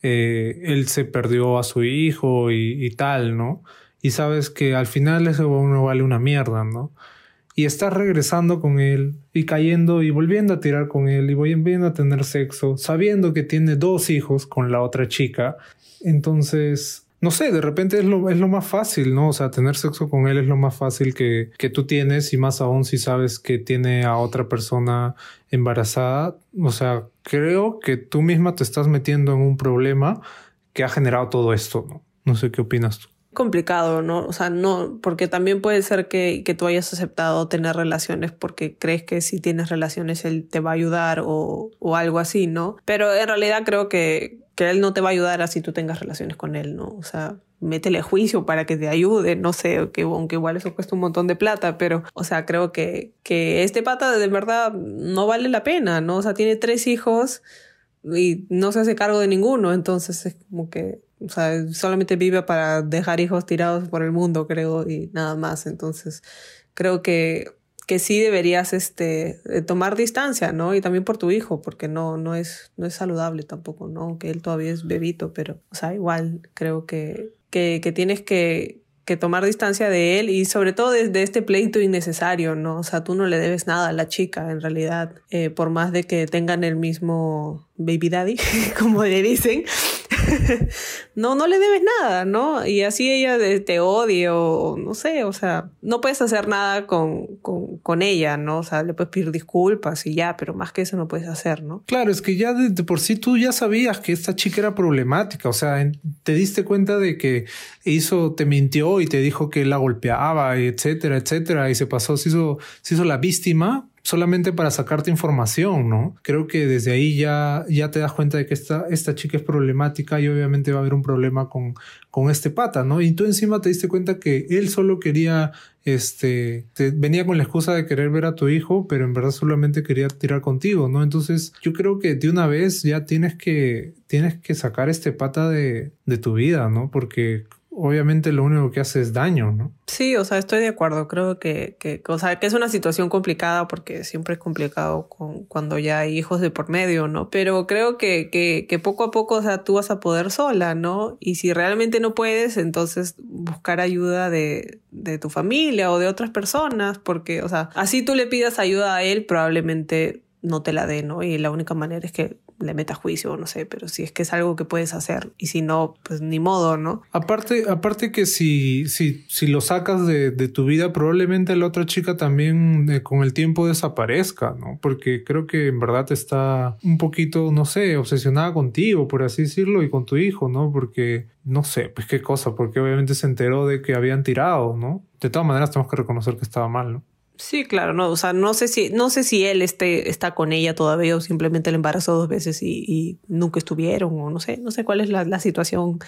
eh, él se perdió a su hijo y, y tal, ¿no? Y sabes que al final ese no vale una mierda, ¿no? Y estás regresando con él y cayendo y volviendo a tirar con él y volviendo a tener sexo, sabiendo que tiene dos hijos con la otra chica. Entonces, no sé, de repente es lo, es lo más fácil, ¿no? O sea, tener sexo con él es lo más fácil que, que tú tienes y más aún si sabes que tiene a otra persona embarazada. O sea, creo que tú misma te estás metiendo en un problema que ha generado todo esto, ¿no? No sé qué opinas tú complicado, ¿no? O sea, no, porque también puede ser que, que, tú hayas aceptado tener relaciones porque crees que si tienes relaciones él te va a ayudar o, o algo así, ¿no? Pero en realidad creo que, que él no te va a ayudar así tú tengas relaciones con él, ¿no? O sea, métele juicio para que te ayude, no sé, que, aunque igual eso cuesta un montón de plata, pero, o sea, creo que, que este pata de verdad no vale la pena, ¿no? O sea, tiene tres hijos y no se hace cargo de ninguno, entonces es como que o sea, solamente vive para dejar hijos tirados por el mundo, creo, y nada más. Entonces, creo que, que sí deberías este, eh, tomar distancia, ¿no? Y también por tu hijo, porque no, no, es, no es saludable tampoco, ¿no? Que él todavía es bebito, pero, o sea, igual creo que, que, que tienes que, que tomar distancia de él y sobre todo desde este pleito innecesario, ¿no? O sea, tú no le debes nada a la chica, en realidad, eh, por más de que tengan el mismo baby daddy, (laughs) como le dicen, (laughs) no, no le debes nada, ¿no? Y así ella te odia o no sé, o sea, no puedes hacer nada con, con, ella, ¿no? O sea, le puedes pedir disculpas y ya, pero más que eso no puedes hacer, ¿no? Claro, es que ya de, por sí tú ya sabías que esta chica era problemática, o sea, te diste cuenta de que hizo, te mintió y te dijo que la golpeaba, etcétera, etcétera, y se pasó, se hizo, se hizo la víctima solamente para sacarte información, ¿no? Creo que desde ahí ya, ya te das cuenta de que esta, esta chica es problemática y obviamente va a haber un problema con, con este pata, ¿no? Y tú encima te diste cuenta que él solo quería, este, venía con la excusa de querer ver a tu hijo, pero en verdad solamente quería tirar contigo, ¿no? Entonces yo creo que de una vez ya tienes que, tienes que sacar este pata de, de tu vida, ¿no? Porque obviamente lo único que hace es daño, ¿no? Sí, o sea, estoy de acuerdo. Creo que, que, o sea, que es una situación complicada porque siempre es complicado con, cuando ya hay hijos de por medio, ¿no? Pero creo que, que, poco a poco, o sea, tú vas a poder sola, ¿no? Y si realmente no puedes, entonces buscar ayuda de, de tu familia o de otras personas, porque, o sea, así tú le pidas ayuda a él, probablemente no te la dé, ¿no? Y la única manera es que le meta juicio, no sé, pero si es que es algo que puedes hacer y si no, pues ni modo, ¿no? Aparte, aparte que si, si, si lo sacas de, tu vida, probablemente la otra chica también eh, con el tiempo desaparezca, ¿no? Porque creo que en verdad está un poquito, no sé, obsesionada contigo, por así decirlo, y con tu hijo, ¿no? Porque, no sé, pues qué cosa, porque obviamente se enteró de que habían tirado, ¿no? De todas maneras tenemos que reconocer que estaba mal, ¿no? Sí, claro, no, o sea, no sé si, no sé si él esté, está con ella todavía o simplemente le embarazó dos veces y, y nunca estuvieron, o no sé, no sé cuál es la, la situación,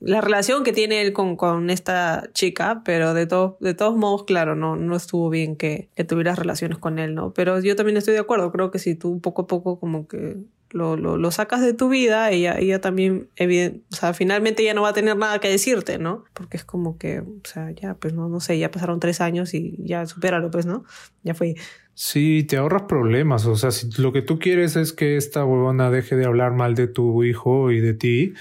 la relación que tiene él con, con esta chica, pero de, todo, de todos modos, claro, no, no estuvo bien que, que tuvieras relaciones con él, ¿no? Pero yo también estoy de acuerdo, creo que si tú poco a poco como que lo, lo, lo sacas de tu vida, ella, ella también, evidente, o sea, finalmente ya no va a tener nada que decirte, ¿no? Porque es como que, o sea, ya, pues no, no sé, ya pasaron tres años y ya supéralo, pues, ¿no? Ya fue. Sí, te ahorras problemas. O sea, si lo que tú quieres es que esta huevona deje de hablar mal de tu hijo y de ti,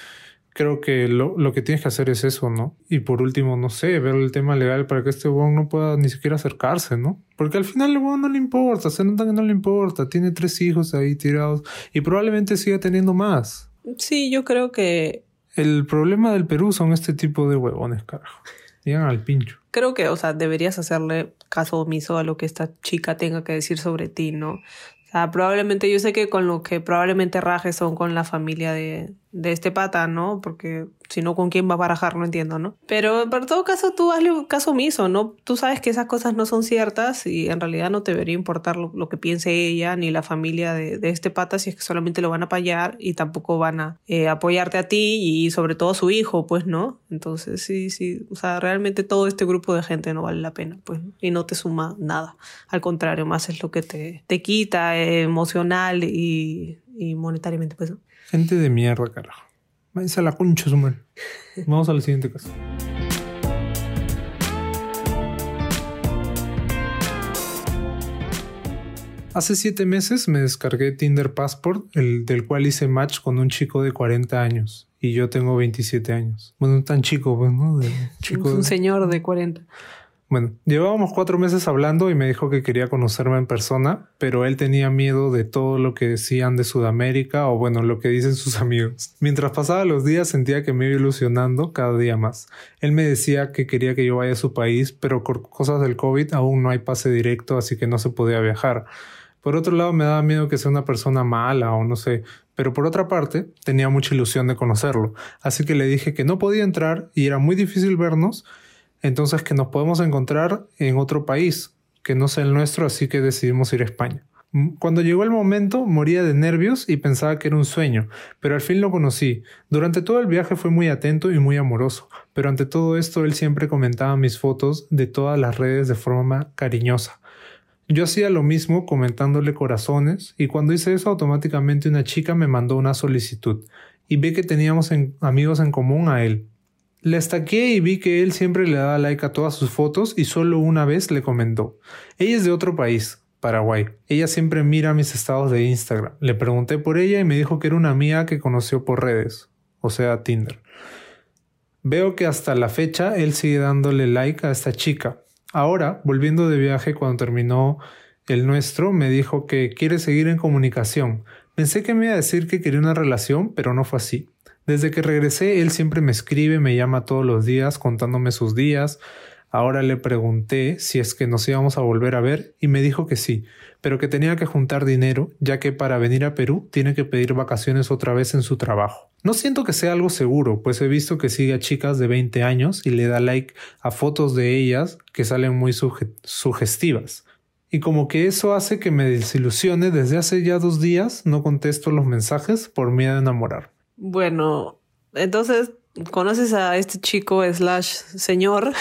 creo que lo, lo, que tienes que hacer es eso, ¿no? Y por último, no sé, ver el tema legal para que este huevón no pueda ni siquiera acercarse, ¿no? Porque al final el huevón no le importa, se nota que no le importa, tiene tres hijos ahí tirados y probablemente siga teniendo más. Sí, yo creo que... El problema del Perú son este tipo de huevones, carajo. Llegan al pincho. Creo que, o sea, deberías hacerle caso omiso a lo que esta chica tenga que decir sobre ti, ¿no? sea, probablemente yo sé que con lo que probablemente rajes son con la familia de, de este pata, ¿no? Porque si no, ¿con quién va a barajar? No entiendo, ¿no? Pero por todo caso, tú hazle caso omiso, ¿no? Tú sabes que esas cosas no son ciertas y en realidad no te debería importar lo, lo que piense ella ni la familia de, de, este pata si es que solamente lo van a apoyar y tampoco van a eh, apoyarte a ti y sobre todo a su hijo, pues, ¿no? Entonces, sí, sí, o sea, realmente todo este grupo de gente no vale la pena, pues, y no te suma nada. Al contrario, más es lo que te, te quita eh, emocional y, y monetariamente, pues. Gente de mierda, carajo. Váyanse a la concha, su madre. Vamos al siguiente caso. Hace siete meses me descargué Tinder Passport, el del cual hice match con un chico de 40 años. Y yo tengo 27 años. Bueno, tan chico, pues, ¿no? De chico un señor de 40. Bueno, llevábamos cuatro meses hablando y me dijo que quería conocerme en persona, pero él tenía miedo de todo lo que decían de Sudamérica o bueno, lo que dicen sus (laughs) amigos. Mientras pasaba los días sentía que me iba ilusionando cada día más. Él me decía que quería que yo vaya a su país, pero por cosas del COVID aún no hay pase directo, así que no se podía viajar. Por otro lado, me daba miedo que sea una persona mala o no sé, pero por otra parte, tenía mucha ilusión de conocerlo, así que le dije que no podía entrar y era muy difícil vernos, entonces que nos podemos encontrar en otro país que no sea el nuestro, así que decidimos ir a España. Cuando llegó el momento, moría de nervios y pensaba que era un sueño, pero al fin lo conocí. Durante todo el viaje fue muy atento y muy amoroso, pero ante todo esto él siempre comentaba mis fotos de todas las redes de forma cariñosa. Yo hacía lo mismo comentándole corazones y cuando hice eso automáticamente una chica me mandó una solicitud y vi que teníamos en amigos en común a él. Le estaqué y vi que él siempre le daba like a todas sus fotos y solo una vez le comentó. Ella es de otro país, Paraguay. Ella siempre mira mis estados de Instagram. Le pregunté por ella y me dijo que era una amiga que conoció por redes, o sea, Tinder. Veo que hasta la fecha él sigue dándole like a esta chica. Ahora, volviendo de viaje cuando terminó el nuestro, me dijo que quiere seguir en comunicación. Pensé que me iba a decir que quería una relación, pero no fue así. Desde que regresé, él siempre me escribe, me llama todos los días contándome sus días. Ahora le pregunté si es que nos íbamos a volver a ver y me dijo que sí, pero que tenía que juntar dinero, ya que para venir a Perú tiene que pedir vacaciones otra vez en su trabajo. No siento que sea algo seguro, pues he visto que sigue a chicas de 20 años y le da like a fotos de ellas que salen muy suge sugestivas. Y como que eso hace que me desilusione, desde hace ya dos días no contesto los mensajes por miedo a enamorar. Bueno, entonces conoces a este chico slash señor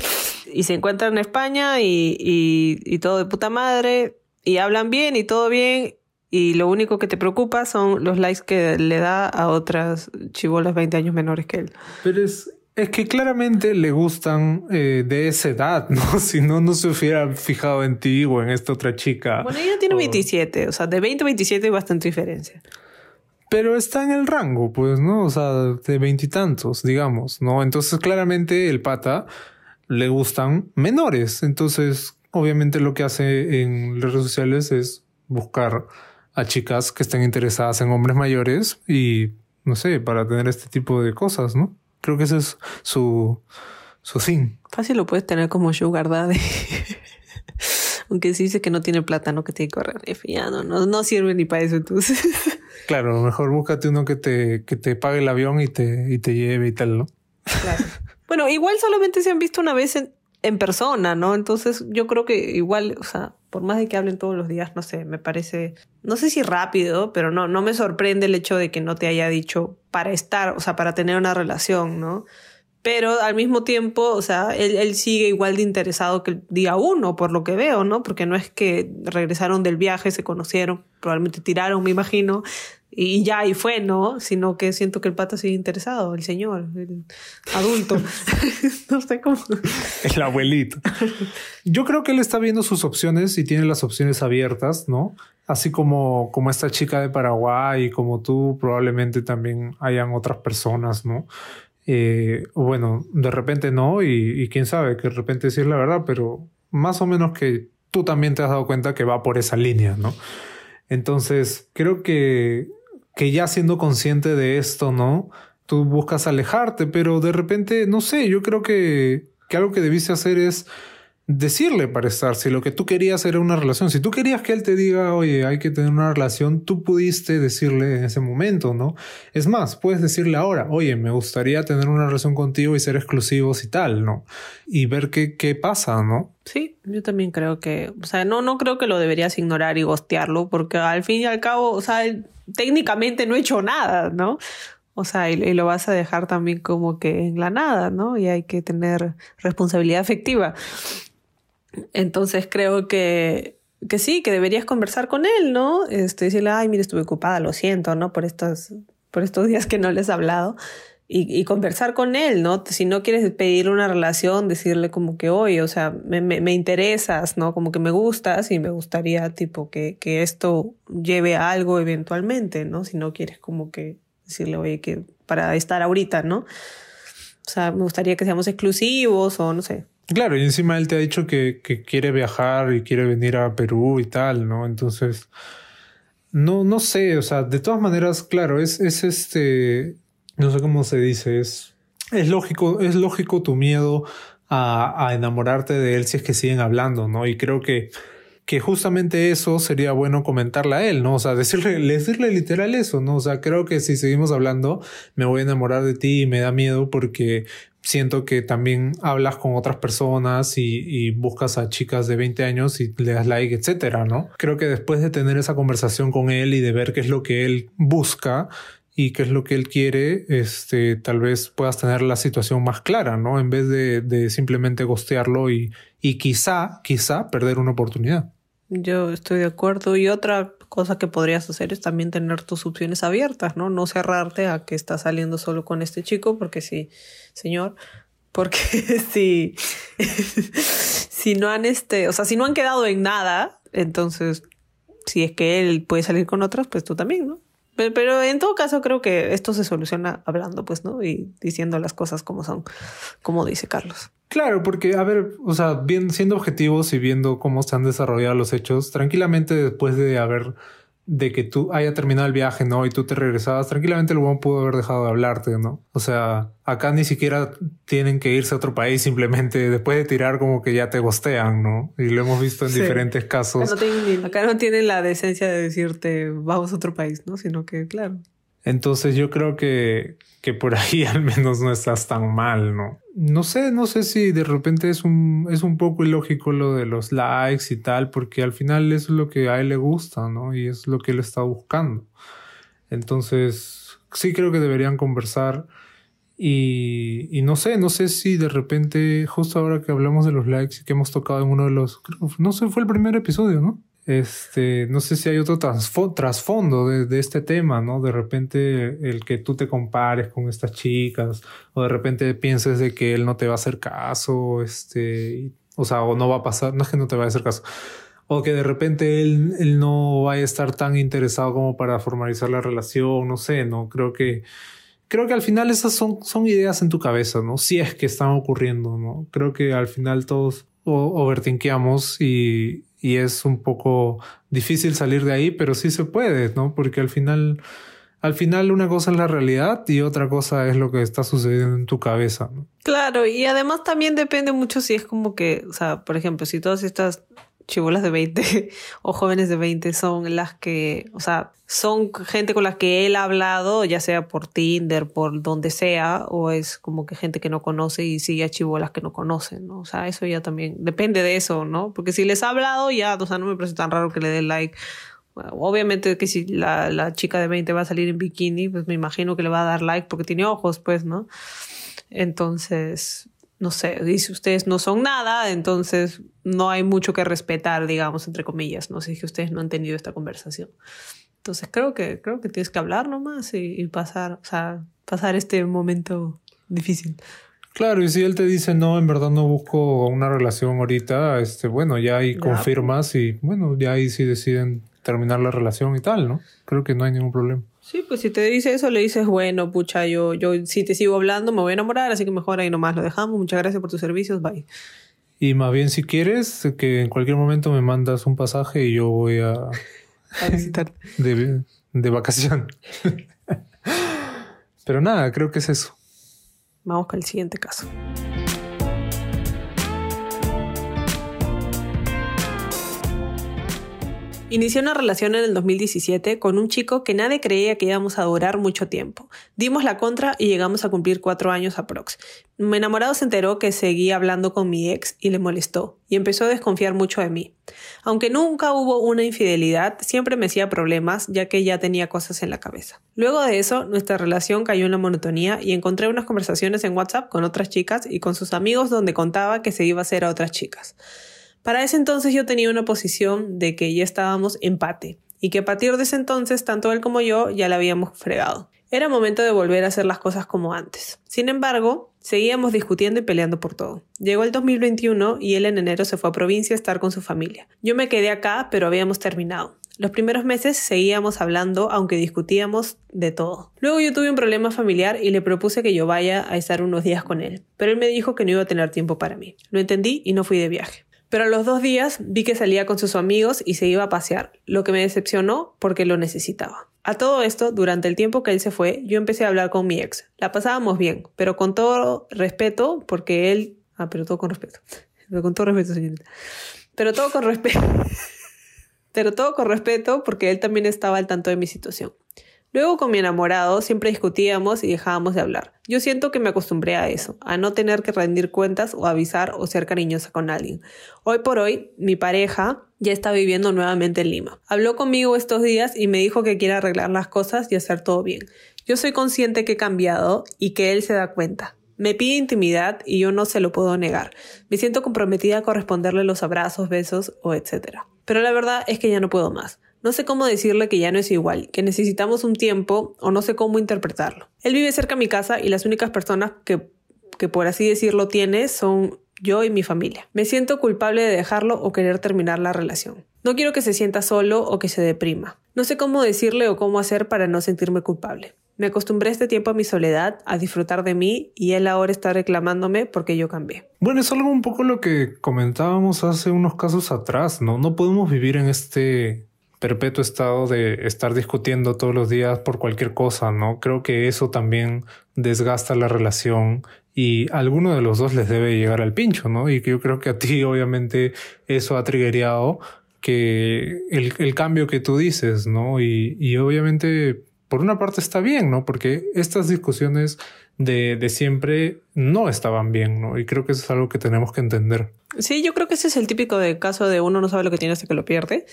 (laughs) y se encuentran en España y, y, y, todo de puta madre y hablan bien y todo bien y lo único que te preocupa son los likes que le da a otras chivolas 20 años menores que él. Pero es, es que claramente le gustan eh, de esa edad, ¿no? (laughs) Si no, no se hubiera fijado en ti o en esta otra chica. Bueno, ella tiene o... 27, o sea, de 20 a 27 hay bastante diferencia pero está en el rango, pues, ¿no? O sea, de veintitantos, digamos, ¿no? Entonces, claramente el pata le gustan menores. Entonces, obviamente lo que hace en las redes sociales es buscar a chicas que estén interesadas en hombres mayores y, no sé, para tener este tipo de cosas, ¿no? Creo que ese es su, su fin. Fácil lo puedes tener como sugar daddy. (laughs) Aunque sí dice que no tiene plata, no que tiene que correr. Ya no, no, no sirve ni para eso entonces. (laughs) Claro, mejor búscate uno que te, que te pague el avión y te, y te lleve y tal, ¿no? Claro. (laughs) Bueno, igual solamente se han visto una vez en, en persona, ¿no? Entonces yo creo que igual, o sea, por más de que hablen todos los días, no sé, me parece, no sé si rápido, pero no, no me sorprende el hecho de que no te haya dicho para estar, o sea, para tener una relación, ¿no? Pero al mismo tiempo, o sea, él, él, sigue igual de interesado que el día uno, por lo que veo, ¿no? Porque no es que regresaron del viaje, se conocieron, probablemente tiraron, me imagino, y ya, y fue, ¿no? Sino que siento que el pata sigue interesado, el señor, el adulto. (laughs) (laughs) no sé cómo. El abuelito. Yo creo que él está viendo sus opciones y tiene las opciones abiertas, ¿no? Así como, como esta chica de Paraguay y como tú, probablemente también hayan otras personas, ¿no? Eh, bueno, de repente no, y, y quién sabe, que de repente sí es la verdad, pero más o menos que tú también te has dado cuenta que va por esa línea, ¿no? Entonces, creo que que ya siendo consciente de esto, ¿no? Tú buscas alejarte, pero de repente, no sé, yo creo que, que algo que debiste hacer es decirle para estar. Si lo que tú querías era una relación, si tú querías que él te diga, oye, hay que tener una relación, tú pudiste decirle en ese momento, ¿no? Es más, puedes decirle ahora, oye, me gustaría tener una relación contigo y ser exclusivos y tal, ¿no? Y ver qué, qué pasa, ¿no? Sí, yo también creo que, o sea, no, no creo que lo deberías ignorar y gostearlo, porque al fin y al cabo, o sea, técnicamente no he hecho nada, ¿no? O sea, y, lo vas a dejar también como que en la nada, ¿no? Y hay que tener responsabilidad afectiva. Entonces creo que, que sí, que deberías conversar con él, ¿no? Este, decirle, ay, mire, estuve ocupada, lo siento, ¿no? Por estos, por estos días que no les he hablado. Y, conversar con él, ¿no? Si no quieres pedir una relación, decirle como que, oye, o sea, me, me, me, interesas, ¿no? Como que me gustas y me gustaría, tipo, que, que esto lleve a algo eventualmente, ¿no? Si no quieres como que decirle, oye, que para estar ahorita, ¿no? O sea, me gustaría que seamos exclusivos o no sé. Claro, y encima él te ha dicho que, que quiere viajar y quiere venir a Perú y tal, ¿no? Entonces, no, no sé, o sea, de todas maneras, claro, es, es este no sé cómo se dice, es, es lógico, es lógico tu miedo a, a, enamorarte de él si es que siguen hablando, ¿no? Y creo que, que justamente eso sería bueno comentarle a él, ¿no? O sea, decirle, decirle literal eso, ¿no? O sea, creo que si seguimos hablando, me voy a enamorar de ti y me da miedo porque siento que también hablas con otras personas y, buscas a chicas de 20 años y le das like, etcétera, ¿no? Creo que después de tener esa conversación con él y de ver qué es lo que él busca, y qué es lo que él quiere, este, tal vez puedas tener la situación más clara, ¿no? En vez de, de simplemente gostearlo y, y quizá, quizá perder una oportunidad. Yo estoy de acuerdo. Y otra cosa que podrías hacer es también tener tus opciones abiertas, ¿no? No cerrarte a que estás saliendo solo con este chico, porque sí, señor, porque (laughs) si, si no han este, o sea, si no han quedado en nada, entonces, si es que él puede salir con otras, pues tú también, ¿no? Pero, en todo caso creo que esto se soluciona hablando, pues, ¿no? Y diciendo las cosas como son, como dice Carlos. Claro, porque, a ver, o sea, bien, siendo objetivos y viendo cómo se han desarrollado los hechos, tranquilamente después de haber de que tú haya terminado el viaje, ¿no? Y tú te regresabas, tranquilamente el buen pudo haber dejado de hablarte, ¿no? O sea, acá ni siquiera tienen que irse a otro país, simplemente después de tirar como que ya te gostean, ¿no? Y lo hemos visto en diferentes casos. Acá no, tienen, acá no tienen la decencia de decirte vamos a otro país, ¿no? Sino que, claro. Entonces yo creo que, que por ahí (laughs) al menos no estás tan mal, ¿no? No sé, no sé si de repente es un, es un poco ilógico lo de los likes y tal, porque al final es lo que a él le gusta, ¿no? Y es lo que él está buscando. Entonces, sí creo que deberían conversar. Y, y no sé, no sé si de repente, justo ahora que hablamos de los likes y que hemos tocado en uno de los, no sé, fue el primer episodio, ¿no? Este, no sé si hay otro trasfondo de, este tema, ¿no? De repente el que tú te compares con estas chicas, o de repente pienses de que él no te va a hacer caso, este, o sea, o no va a pasar, no es que no te vaya a hacer caso, o que de repente él, él no vaya a estar tan interesado como para formalizar la relación, no sé, ¿no? Creo que, creo que al final esas son, son ideas en tu cabeza, ¿no? Si es que están ocurriendo, ¿no? Creo que al final todos overtinqueamos y, y es un poco difícil salir de ahí, pero sí se puede, ¿no? Porque al final, al final una cosa es la realidad y otra cosa es lo que está sucediendo en tu cabeza, ¿no? Claro, y además también depende mucho si es como que, o sea, por ejemplo, si todas estas chivolas de 20 (laughs) o jóvenes de 20 son las que, o sea, son gente con la que él ha hablado, ya sea por Tinder, por donde sea, o es como que gente que no conoce y sigue a chivolas que no conocen, ¿no? O sea, eso ya también depende de eso, ¿no? Porque si les ha hablado, ya, o sea, no me parece tan raro que le dé like. obviamente que si la, la chica de 20 va a salir en bikini, pues me imagino que le va a dar like porque tiene ojos, pues, ¿no? Entonces, no sé, dice ustedes no son nada, entonces no hay mucho que respetar, digamos, entre comillas. No sé si ustedes no han tenido esta conversación. Entonces creo que, creo que tienes que hablar nomás y, y pasar, o sea, pasar este momento difícil. Claro, y si él te dice, no, en verdad no busco una relación ahorita, este, bueno, ya ahí confirmas y bueno, ya ahí sí deciden terminar la relación y tal, ¿no? Creo que no hay ningún problema. Sí, pues si te dice eso, le dices, bueno, pucha, yo, yo si te sigo hablando me voy a enamorar, así que mejor ahí nomás lo dejamos. Muchas gracias por tus servicios, bye. Y más bien si quieres, que en cualquier momento me mandas un pasaje y yo voy a (laughs) A visitarte. de, de vacación. (laughs) Pero nada, creo que es eso. Vamos con el siguiente caso. Inicié una relación en el 2017 con un chico que nadie creía que íbamos a durar mucho tiempo. Dimos la contra y llegamos a cumplir cuatro años aprox. Mi enamorado se enteró que seguía hablando con mi ex y le molestó, y empezó a desconfiar mucho de mí. Aunque nunca hubo una infidelidad, siempre me hacía problemas ya que ya tenía cosas en la cabeza. Luego de eso, nuestra relación cayó en la monotonía y encontré unas conversaciones en WhatsApp con otras chicas y con sus amigos donde contaba que se iba a hacer a otras chicas. Para ese entonces yo tenía una posición de que ya estábamos empate y que a partir de ese entonces tanto él como yo ya la habíamos fregado. Era momento de volver a hacer las cosas como antes. Sin embargo, seguíamos discutiendo y peleando por todo. Llegó el 2021 y él en enero se fue a provincia a estar con su familia. Yo me quedé acá, pero habíamos terminado. Los primeros meses seguíamos hablando, aunque discutíamos de todo. Luego yo tuve un problema familiar y le propuse que yo vaya a estar unos días con él, pero él me dijo que no iba a tener tiempo para mí. Lo entendí y no fui de viaje. Pero a los dos días vi que salía con sus amigos y se iba a pasear, lo que me decepcionó porque lo necesitaba. A todo esto, durante el tiempo que él se fue, yo empecé a hablar con mi ex. La pasábamos bien, pero con todo respeto, porque él... Ah, pero todo con respeto. Pero con todo respeto, señorita. Pero todo con respeto. (laughs) pero todo con respeto, porque él también estaba al tanto de mi situación. Luego con mi enamorado siempre discutíamos y dejábamos de hablar. Yo siento que me acostumbré a eso, a no tener que rendir cuentas o avisar o ser cariñosa con alguien. Hoy por hoy, mi pareja ya está viviendo nuevamente en Lima. Habló conmigo estos días y me dijo que quiere arreglar las cosas y hacer todo bien. Yo soy consciente que he cambiado y que él se da cuenta. Me pide intimidad y yo no se lo puedo negar. Me siento comprometida a corresponderle los abrazos, besos o etcétera. Pero la verdad es que ya no puedo más. No sé cómo decirle que ya no es igual, que necesitamos un tiempo o no sé cómo interpretarlo. Él vive cerca de mi casa y las únicas personas que, que por así decirlo tiene son yo y mi familia. Me siento culpable de dejarlo o querer terminar la relación. No quiero que se sienta solo o que se deprima. No sé cómo decirle o cómo hacer para no sentirme culpable. Me acostumbré este tiempo a mi soledad, a disfrutar de mí y él ahora está reclamándome porque yo cambié. Bueno, es algo un poco lo que comentábamos hace unos casos atrás, ¿no? No podemos vivir en este perpetuo estado de estar discutiendo todos los días por cualquier cosa, ¿no? Creo que eso también desgasta la relación y alguno de los dos les debe llegar al pincho, ¿no? Y que yo creo que a ti (laughs) obviamente eso ha triggereado que el, el cambio que tú dices, ¿no? Y, y obviamente por una parte está bien, ¿no? Porque estas discusiones de, de siempre no estaban bien, ¿no? Y creo que eso es algo que tenemos que entender. Sí, yo creo que ese es el típico de caso de uno no sabe lo que tiene hasta que lo pierde.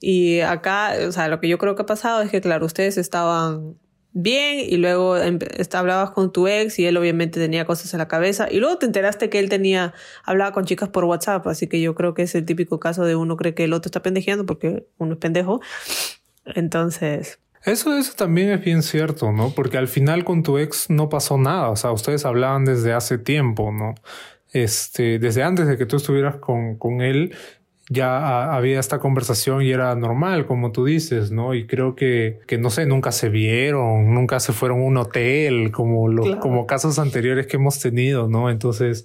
Y acá, o sea, lo que yo creo que ha pasado es que, claro, ustedes estaban bien y luego hablabas con tu ex y él obviamente tenía cosas en la cabeza y luego te enteraste que él tenía, hablaba con chicas por WhatsApp, así que yo creo que es el típico caso de uno cree que el otro está pendejeando porque uno es pendejo. Entonces, eso, eso también es bien cierto, ¿no? Porque al final con tu ex no pasó nada. O sea, ustedes hablaban desde hace tiempo, ¿no? Este, desde antes de que tú estuvieras con, con él, ya había esta conversación y era normal, como tú dices, ¿no? Y creo que, que no sé, nunca se vieron, nunca se fueron a un hotel, como, los, claro. como casos anteriores que hemos tenido, ¿no? Entonces,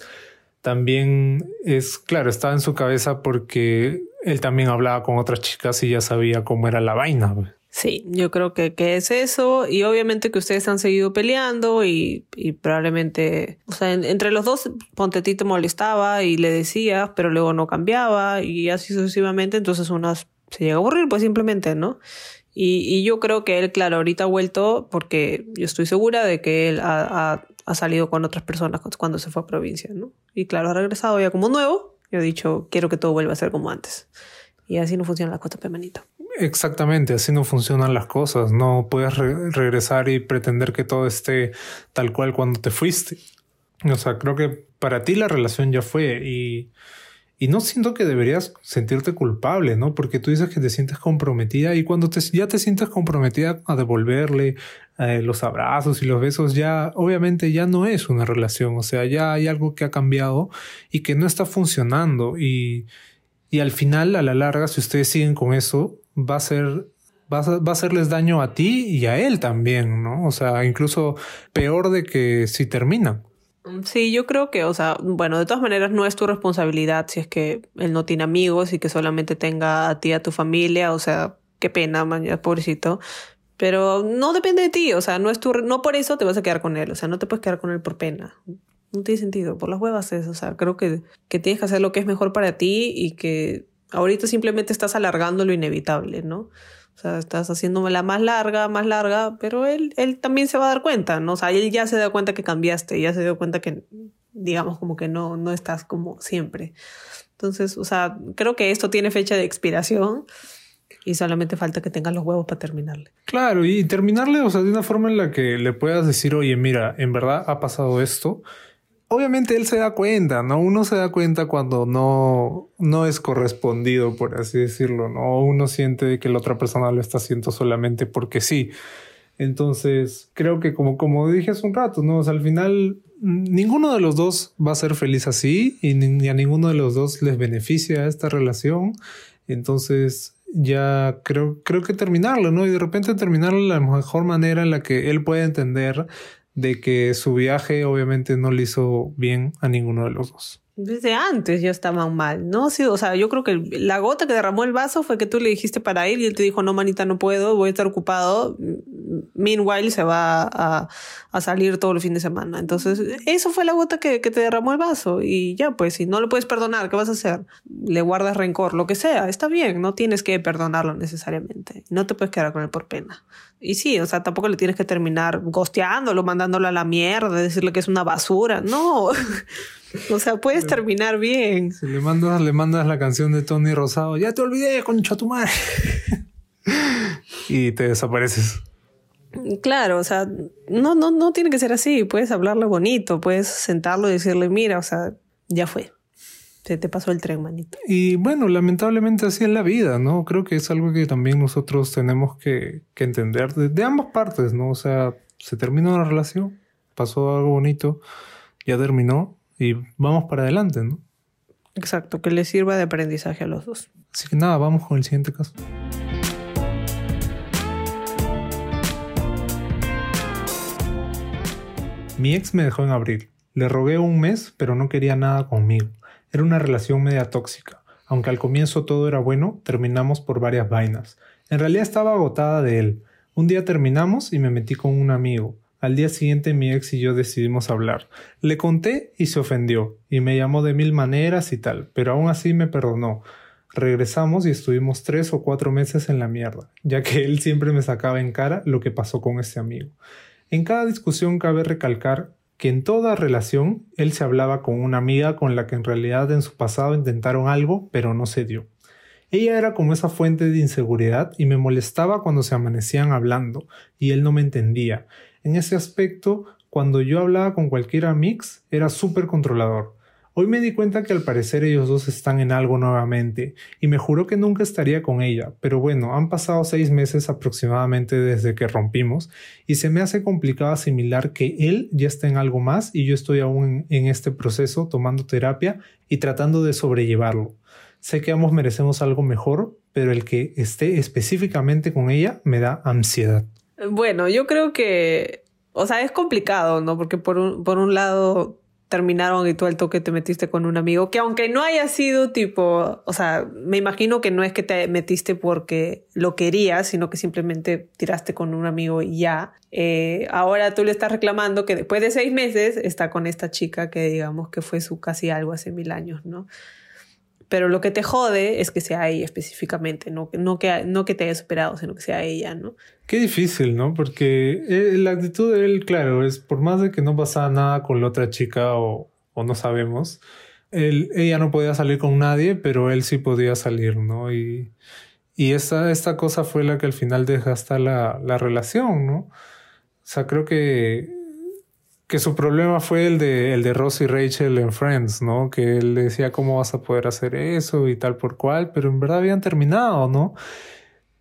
también es, claro, estaba en su cabeza porque él también hablaba con otras chicas y ya sabía cómo era la vaina. Sí, yo creo que, que, es eso y obviamente que ustedes han seguido peleando y, y probablemente, o sea, en, entre los dos ponte ti te molestaba y le decías, pero luego no cambiaba y así sucesivamente, entonces una se llega a aburrir pues simplemente, ¿no? Y, y yo creo que él, claro, ahorita ha vuelto porque yo estoy segura de que él ha, ha, ha salido con otras personas cuando se fue a provincia, ¿no? Y claro, ha regresado ya como nuevo y ha dicho, quiero que todo vuelva a ser como antes. Y así no funciona la cosa, pemanito. Exactamente, así no funcionan las cosas. No puedes re regresar y pretender que todo esté tal cual cuando te fuiste. O sea, creo que para ti la relación ya fue y, Y no siento que deberías sentirte culpable, ¿no? Porque tú dices que te sientes comprometida y cuando te, ya te sientes comprometida a devolverle eh, los abrazos y los besos, ya obviamente ya no es una relación, o sea, ya hay algo que ha cambiado y que no está funcionando y, y al final, a la larga, si ustedes siguen con eso, va a ser a, va a hacerles daño a ti y a él también, ¿no? O sea, incluso peor de que si terminan. Sí, yo creo que, o sea, bueno, de todas maneras no es tu responsabilidad si es que él no tiene amigos y que solamente tenga a ti, a tu familia, o sea, qué pena, man, pobrecito. Pero no depende de ti, o sea, no es tu, no por eso te vas a quedar con él, o sea, no te puedes quedar con él por pena. No tiene sentido, por las huevas es, o sea, creo que, que tienes que hacer lo que es mejor para ti y que ahorita simplemente estás alargando lo inevitable, ¿no? O sea, estás haciéndomela más larga, más larga, pero él, él también se va a dar cuenta, ¿no? O sea, él ya se da cuenta que cambiaste, ya se dio cuenta que, digamos, como que no, no estás como siempre. Entonces, o sea, creo que esto tiene fecha de expiración y solamente falta que tengas los huevos para terminarle. Claro, y terminarle, o sea, de una forma en la que le puedas decir, oye, mira, en verdad ha pasado esto obviamente él se da cuenta, ¿no? Uno se da cuenta cuando no, no es correspondido, por así decirlo, ¿no? Uno siente que la otra persona lo está haciendo solamente porque sí. Entonces, creo que como, como dije hace un rato, ¿no? Al final ninguno de los dos va a ser feliz así y ni, a ninguno de los dos les beneficia esta relación. Entonces, ya creo, creo que terminarlo, ¿no? Y de repente terminarlo la mejor manera en la que él puede entender de que su viaje obviamente no le hizo bien a ninguno de los dos. Desde antes ya estaban mal, ¿no? O sea, yo creo que la gota que derramó el vaso fue que tú le dijiste para ir y él te dijo, no, manita, no puedo, voy a estar ocupado. Meanwhile, se va a, a salir todo el fin de semana. Entonces, eso fue la gota que, que, te derramó el vaso. Y ya, pues, si no lo puedes perdonar, ¿qué vas a hacer? Le guardas rencor, lo que sea, está bien, no tienes que perdonarlo necesariamente. No te puedes quedar con él por pena. Y sí, o sea, tampoco le tienes que terminar gosteándolo, mandándolo a la mierda, decirle que es una basura. No. (laughs) O sea, puedes terminar bien. Si le mandas, le mandas la canción de Tony Rosado, ya te olvidé, concha tu madre. (laughs) y te desapareces. Claro, o sea, no, no, no tiene que ser así. Puedes hablarle bonito, puedes sentarlo y decirle, mira, o sea, ya fue. Se te pasó el tren, manito. Y bueno, lamentablemente así es la vida, ¿no? Creo que es algo que también nosotros tenemos que, que entender de, de ambas partes, ¿no? O sea, se terminó la relación, pasó algo bonito, ya terminó, y vamos para adelante, ¿no? Exacto, que le sirva de aprendizaje a los dos. Así que nada, vamos con el siguiente caso. Mi ex me dejó en abril. Le rogué un mes, pero no quería nada conmigo. Era una relación media tóxica. Aunque al comienzo todo era bueno, terminamos por varias vainas. En realidad estaba agotada de él. Un día terminamos y me metí con un amigo. Al día siguiente mi ex y yo decidimos hablar. Le conté y se ofendió, y me llamó de mil maneras y tal, pero aún así me perdonó. Regresamos y estuvimos tres o cuatro meses en la mierda, ya que él siempre me sacaba en cara lo que pasó con ese amigo. En cada discusión cabe recalcar que en toda relación él se hablaba con una amiga con la que en realidad en su pasado intentaron algo, pero no se dio. Ella era como esa fuente de inseguridad y me molestaba cuando se amanecían hablando, y él no me entendía. En ese aspecto, cuando yo hablaba con cualquier mix, era súper controlador. Hoy me di cuenta que al parecer ellos dos están en algo nuevamente, y me juró que nunca estaría con ella, pero bueno, han pasado seis meses aproximadamente desde que rompimos, y se me hace complicado asimilar que él ya está en algo más y yo estoy aún en este proceso tomando terapia y tratando de sobrellevarlo. Sé que ambos merecemos algo mejor, pero el que esté específicamente con ella me da ansiedad. Bueno, yo creo que, o sea, es complicado, ¿no? Porque por un, por un lado terminaron y tú al toque te metiste con un amigo, que aunque no haya sido tipo, o sea, me imagino que no es que te metiste porque lo querías, sino que simplemente tiraste con un amigo y ya. Eh, ahora tú le estás reclamando que después de seis meses está con esta chica que digamos que fue su casi algo hace mil años, ¿no? Pero lo que te jode es que sea ella específicamente, no, no, que, no que te haya superado, sino que sea ella, ¿no? Qué difícil, ¿no? Porque eh, la actitud de él, claro, es por más de que no pasaba nada con la otra chica o, o no sabemos, él, ella no podía salir con nadie, pero él sí podía salir, ¿no? Y, y esta, esta cosa fue la que al final desgasta la, la relación, ¿no? O sea, creo que que su problema fue el de, el de Ross y Rachel en Friends, ¿no? Que él decía cómo vas a poder hacer eso y tal por cual, pero en verdad habían terminado, ¿no?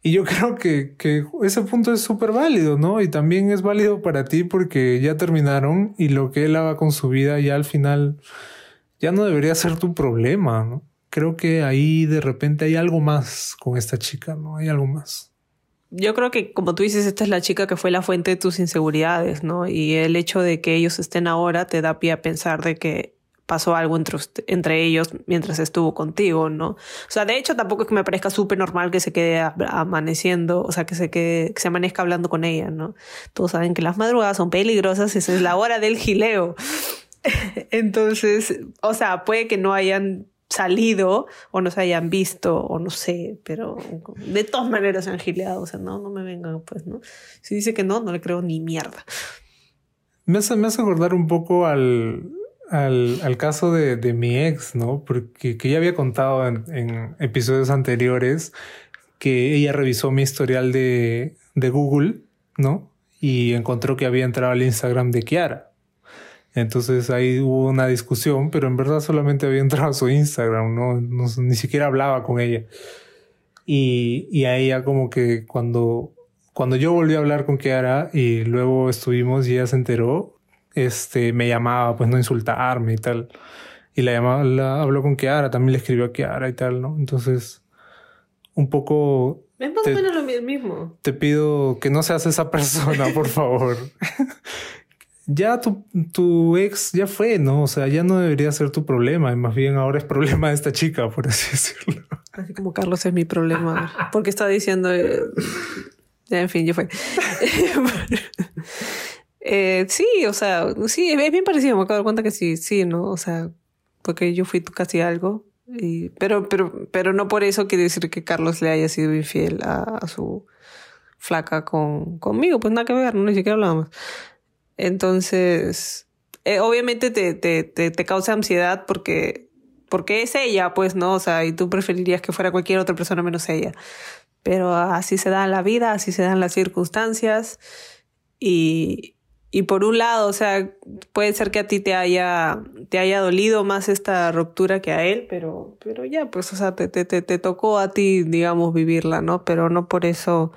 Y yo (laughs) creo que, que ese punto es súper válido, ¿no? Y también es válido para ti porque ya terminaron y lo que él haga con su vida ya al final ya no debería ser tu problema, ¿no? Creo que ahí de repente hay algo más con esta chica, ¿no? Hay algo más yo creo que, como tú dices, esta es la chica que fue la fuente de tus inseguridades, ¿no? Y el hecho de que ellos estén ahora te da pie a pensar de que pasó algo entre, entre ellos mientras estuvo contigo, ¿no? O sea, de hecho, tampoco es que me parezca súper normal que se quede amaneciendo, o sea, que se, quede, que se amanezca hablando con ella, ¿no? Todos saben que las madrugadas son peligrosas, esa es la hora del gileo. (laughs) Entonces, o sea, puede que no hayan salido o no se hayan visto o no sé, pero de todas maneras se han gileado, o sea, no, no me vengan, pues, ¿no? Si dice que no, no le creo ni mierda. Me hace, me hace acordar un poco al, al, al caso de, de, mi ex, ¿no? Porque que ya había contado en, en, episodios anteriores que ella revisó mi historial de, de Google, ¿no? Y encontró que había entrado al Instagram de Kiara. Entonces ahí hubo una discusión, pero en verdad solamente había entrado a su Instagram, ¿no? ni siquiera hablaba con ella. Y, y a ella como que cuando, cuando yo volví a hablar con Kiara y luego estuvimos y ella se enteró, este, me llamaba, pues no insultarme y tal. Y la llamaba, la habló con Kiara, también le escribió a Kiara y tal, ¿no? Entonces, un poco... Es más o menos lo mismo. Te pido que no seas esa persona, por favor. (laughs) ya tu, tu, ex ya fue, ¿no? O sea, ya no debería ser tu problema, más bien ahora es problema de esta chica, por así decirlo. Así como Carlos es mi problema, porque está diciendo... Eh, en fin, yo fue. (laughs) eh, sí, o sea, sí, es bien parecido, me acabo de dar cuenta que sí, sí, ¿no? O sea, porque yo fui casi algo, y, pero, pero, pero no por eso quiere decir que Carlos le haya sido infiel a, a su flaca con, conmigo, pues nada que ver, no ni siquiera hablábamos. Entonces, eh, obviamente te, te, te, te, causa ansiedad porque, porque es ella, pues, ¿no? O sea, y tú preferirías que fuera cualquier otra persona menos ella. Pero así se da la vida, así se dan las circunstancias. Y, y por un lado, o sea, puede ser que a ti te haya, te haya dolido más esta ruptura que a él, pero, pero ya, pues, o sea, te, te, te tocó a ti, digamos, vivirla, ¿no? Pero no por eso,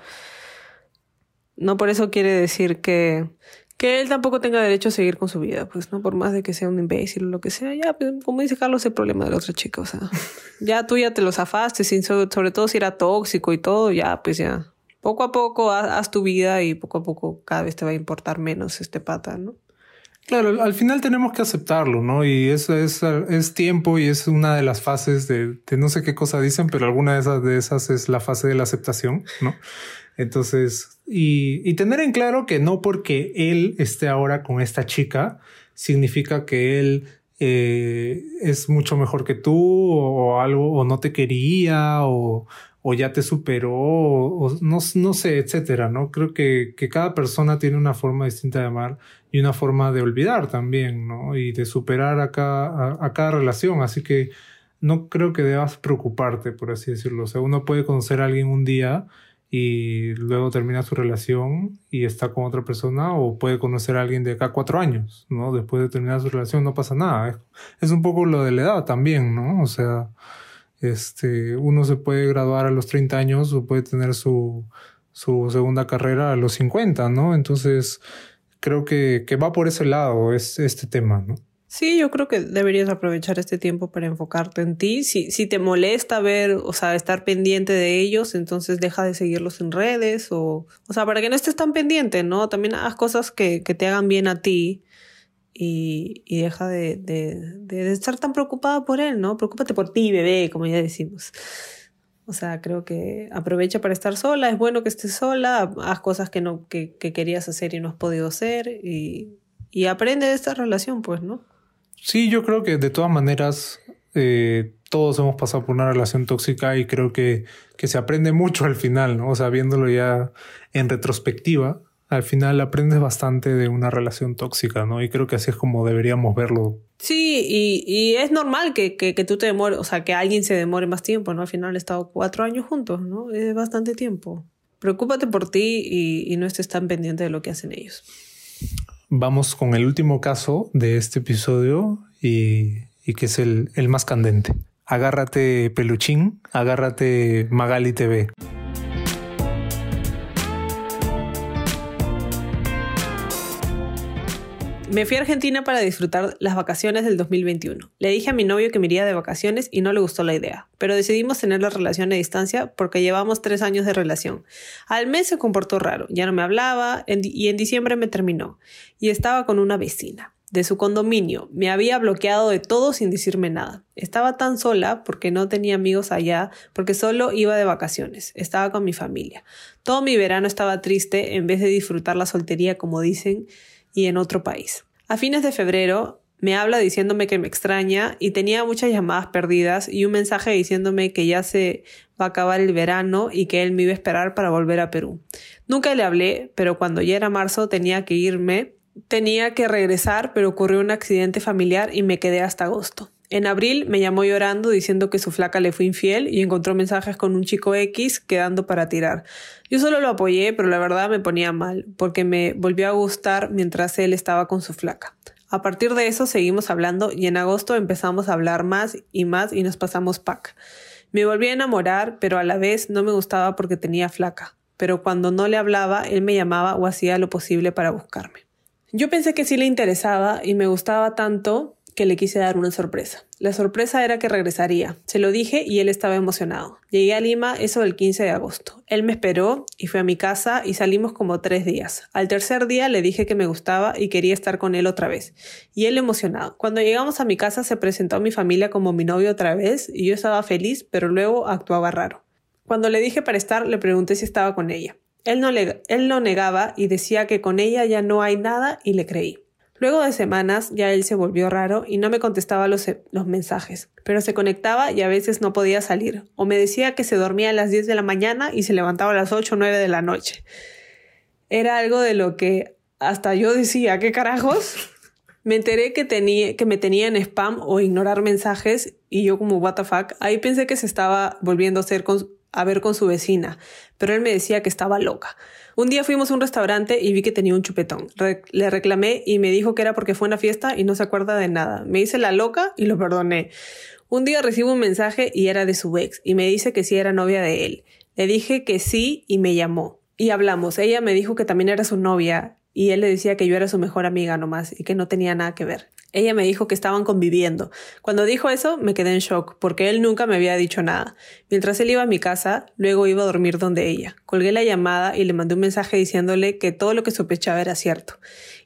no por eso quiere decir que, que él tampoco tenga derecho a seguir con su vida, pues, ¿no? Por más de que sea un imbécil o lo que sea, ya, pues, como dice Carlos, el problema de la otra chica, o sea, (laughs) ya tú ya te lo zafaste, sin, sobre todo si era tóxico y todo, ya, pues ya, poco a poco haz, tu vida y poco a poco cada vez te va a importar menos este pata, ¿no? Claro, al final tenemos que aceptarlo, ¿no? Y eso es, es tiempo y es una de las fases de, de no sé qué cosa dicen, pero alguna de esas, de esas es la fase de la aceptación, ¿no? Entonces, y, y, tener en claro que no porque él esté ahora con esta chica significa que él eh, es mucho mejor que tú o algo, o no te quería o, o ya te superó o, no, sé, etcétera, ¿no? Creo que, cada persona tiene una forma distinta de amar y una forma de olvidar también, ¿no? Y de superar a cada, a cada relación. Así que no creo que debas preocuparte, por así decirlo. O sea, uno puede conocer a alguien un día y luego termina su relación y está con otra persona o puede conocer a alguien de acá cuatro años, ¿no? Después de terminar su relación no pasa nada. Es, un poco lo de la edad también, ¿no? O sea, este, uno se puede graduar a los 30 años o puede tener su, su segunda carrera a los 50, ¿no? Entonces, creo que, que va por ese lado es este tema, ¿no? Sí, yo creo que deberías aprovechar este tiempo para enfocarte en ti. Si, si te molesta ver, o sea, estar pendiente de ellos, entonces deja de seguirlos en redes o, o sea, para que no estés tan pendiente, ¿no? También haz cosas que, que te hagan bien a ti y, y deja de, de, estar tan preocupada por él, ¿no? Preocúpate por ti, bebé, como ya decimos. O sea, creo que aprovecha para estar sola, es bueno que estés sola, haz cosas que, no, que, que querías hacer y no has podido hacer y, y aprende de esta relación, pues, ¿no? Sí, yo creo que de todas maneras eh, todos hemos pasado por una relación tóxica y creo que, que se aprende mucho al final, ¿no? O sea, viéndolo ya en retrospectiva, al final aprendes bastante de una relación tóxica, ¿no? Y creo que así es como deberíamos verlo. Sí, y, y es normal que, que, que, tú te demores, o sea, que alguien se demore más tiempo, ¿no? Al final han estado cuatro años juntos, ¿no? Es bastante tiempo. Preocúpate por ti y, y no estés tan pendiente de lo que hacen ellos. Vamos con el último caso de este episodio y, que es el, más candente. Agárrate peluchín, agárrate Magali TV. Me fui a Argentina para disfrutar las vacaciones del 2021. Le dije a mi novio que me iría de vacaciones y no le gustó la idea, pero decidimos tener la relación a distancia porque llevamos tres años de relación. Al mes se comportó raro, ya no me hablaba y en diciembre me terminó. Y estaba con una vecina de su condominio. Me había bloqueado de todo sin decirme nada. Estaba tan sola porque no tenía amigos allá, porque solo iba de vacaciones. Estaba con mi familia. Todo mi verano estaba triste en vez de disfrutar la soltería como dicen y en otro país. A fines de febrero me habla diciéndome que me extraña y tenía muchas llamadas perdidas y un mensaje diciéndome que ya se va a acabar el verano y que él me iba a esperar para volver a Perú. Nunca le hablé, pero cuando ya era marzo tenía que irme, tenía que regresar, pero ocurrió un accidente familiar y me quedé hasta agosto. En abril me llamó llorando diciendo que su flaca le fue infiel y encontró mensajes con un chico X quedando para tirar. Yo solo lo apoyé, pero la verdad me ponía mal, porque me volvió a gustar mientras él estaba con su flaca. A partir de eso seguimos hablando y en agosto empezamos a hablar más y más y nos pasamos pack. Me volví a enamorar, pero a la vez no me gustaba porque tenía flaca. Pero cuando no le hablaba, él me llamaba o hacía lo posible para buscarme. Yo pensé que sí le interesaba y me gustaba tanto que le quise dar una sorpresa. La sorpresa era que regresaría. Se lo dije y él estaba emocionado. Llegué a Lima eso del 15 de agosto. Él me esperó y fue a mi casa y salimos como tres días. Al tercer día le dije que me gustaba y quería estar con él otra vez. Y él emocionado. Cuando llegamos a mi casa se presentó a mi familia como mi novio otra vez y yo estaba feliz, pero luego actuaba raro. Cuando le dije para estar, le pregunté si estaba con ella. Él no, le, él no negaba y decía que con ella ya no hay nada y le creí. Luego de semanas ya él se volvió raro y no me contestaba los, los, mensajes, pero se conectaba y a veces no podía salir, o me decía que se dormía a las 10 de la mañana y se levantaba a las 8 o 9 de la noche. Era algo de lo que hasta yo decía, ¿qué carajos? Me enteré que, tenía, que me tenía en spam o ignorar mensajes y yo como what ahí pensé que se estaba volviendo a, hacer a ver con su vecina, pero él me decía que estaba loca. Un día fuimos a un restaurante y vi que tenía un chupetón. le reclamé y me dijo que era porque fue una fiesta y no se acuerda de nada. Me hice la loca y lo perdoné. Un día recibo un mensaje y era de su ex y me dice que sí era novia de él. Le dije que sí y me llamó. Y hablamos. Ella me dijo que también era su novia y él le decía que yo era su mejor amiga nomás y que no tenía nada que ver. Ella me dijo que estaban conviviendo. Cuando dijo eso, me quedé en shock, porque él nunca me había dicho nada. Mientras él iba a mi casa, luego iba a dormir donde ella. Colgué la llamada y le mandé un mensaje diciéndole que todo lo que sospechaba era cierto.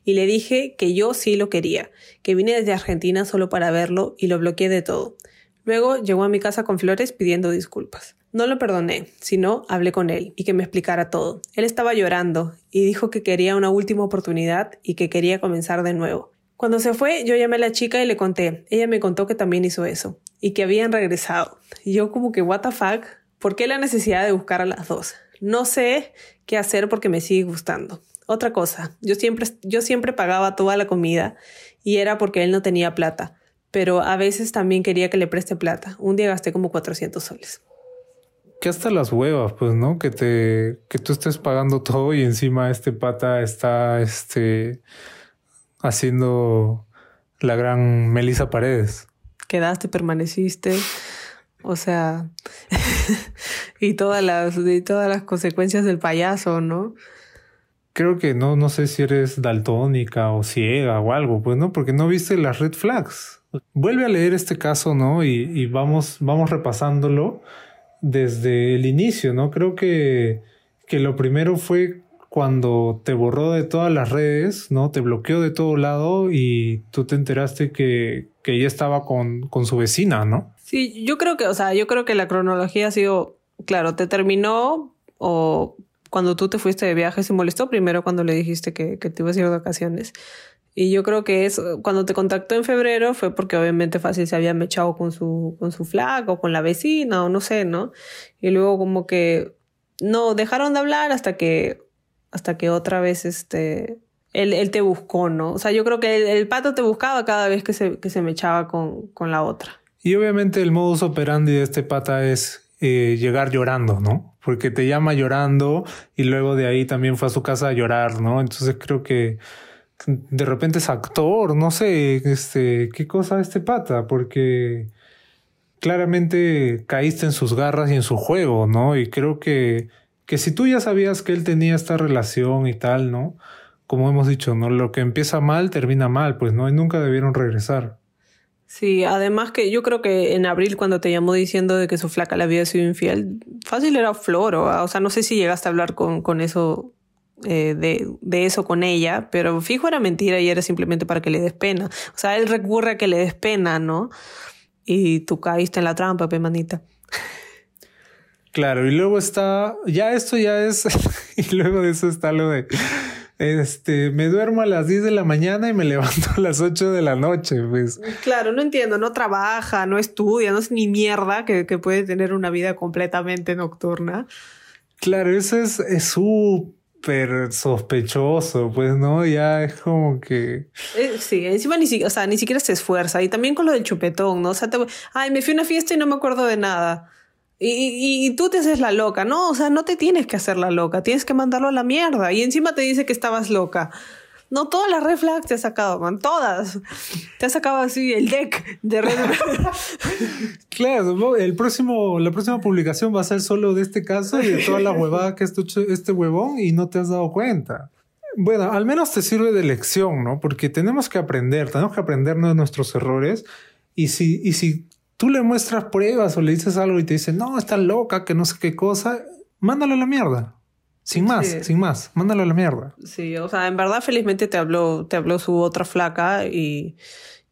Y le dije que yo sí lo quería, que vine desde Argentina solo para verlo y lo bloqueé de todo. Luego llegó a mi casa con flores pidiendo disculpas. No lo perdoné, sino hablé con él y que me explicara todo. Él estaba llorando y dijo que quería una última oportunidad y que quería comenzar de nuevo. Cuando se fue, yo llamé a la chica y le conté. Ella me contó que también hizo eso y que habían regresado. Y yo como que, what the fuck, ¿por qué la necesidad de buscar a las dos? No sé qué hacer porque me sigue gustando. Otra cosa, yo siempre, yo siempre pagaba toda la comida y era porque él no tenía plata, pero a veces también quería que le preste plata. Un día gasté como 400 soles. Que hasta las huevas, pues, ¿no? Que te, que tú estés pagando (laughs) todo y encima este pata está, este, haciendo la gran Melissa Paredes. Quedaste, permaneciste. O sea, (laughs) y todas las, y todas las consecuencias del payaso, ¿no? Creo que no, no sé si eres daltónica o ciega o algo, pues no, porque no viste las red flags. Vuelve a leer este caso, ¿no? Y, y vamos, vamos repasándolo desde el inicio, ¿no? Creo que, que lo primero fue cuando te borró de todas las redes, ¿no? Te bloqueó de todo lado y tú te enteraste que, que ella estaba con, con su vecina, ¿no? Sí, yo creo que, o sea, yo creo que la cronología ha sido, claro, te terminó o cuando tú te fuiste de viaje se molestó primero cuando le dijiste que, que te ibas a ir de vacaciones. Y yo creo que es cuando te contactó en febrero fue porque obviamente fácil se había mechado con su, con su flaco, o con la vecina o no sé, ¿no? Y luego como que no dejaron de hablar hasta que hasta que otra vez este, él, él te buscó, ¿no? O sea, yo creo que el, pato te buscaba cada vez que se, que se me echaba con, con la otra. Y obviamente el modus operandi de este pata es eh, llegar llorando, ¿no? Porque te llama llorando y luego de ahí también fue a su casa a llorar, ¿no? Entonces creo que de repente es actor, no sé, este, qué cosa este pata, porque claramente caíste en sus garras y en su juego, ¿no? Y creo que, que si tú ya sabías que él tenía esta relación y tal, ¿no? Como hemos dicho, ¿no? Lo que empieza mal termina mal, pues, ¿no? Y nunca debieron regresar. Sí, además que yo creo que en abril cuando te llamó diciendo de que su flaca le había sido infiel, fácil era floro, o sea, no sé si llegaste a hablar con, con eso, eh, de, de, eso con ella, pero fijo era mentira y era simplemente para que le des pena. O sea, él recurre a que le des pena, ¿no? Y tú caíste en la trampa, pe manita. Claro, y luego está, ya esto ya es, (laughs) y luego de eso está lo de este, me duermo a las 10 de la mañana y me levanto a las 8 de la noche, pues. Claro, no entiendo, no trabaja, no estudia, no es ni mierda que, que puede tener una vida completamente nocturna. Claro, eso es súper sospechoso, pues, ¿no? Ya es como que... Eh, sí, encima ni, o sea, ni siquiera se esfuerza. Y también con lo del chupetón, ¿no? O sea, te... ay, me fui a una fiesta y no me acuerdo de nada. Y, y, tú te haces la loca, ¿no? O sea, no te tienes que hacer la loca, tienes que mandarlo a la mierda. Y encima te dice que estabas loca. No, todas las red flags te has sacado, man, todas. Te has sacado así el deck de red (laughs) Claro, el próximo, la próxima publicación va a ser solo de este caso y de toda la huevada que ha hecho este huevón y no te has dado cuenta. Bueno, al menos te sirve de lección, ¿no? Porque tenemos que aprender, tenemos que aprendernos de nuestros errores. Y si, y si tú le muestras pruebas o le dices algo y te dice, no, está loca, que no sé qué cosa, mándalo a la mierda. Sin más, sin más, mándalo a la mierda. Sí, o sea, en verdad felizmente te habló, te habló su otra flaca y,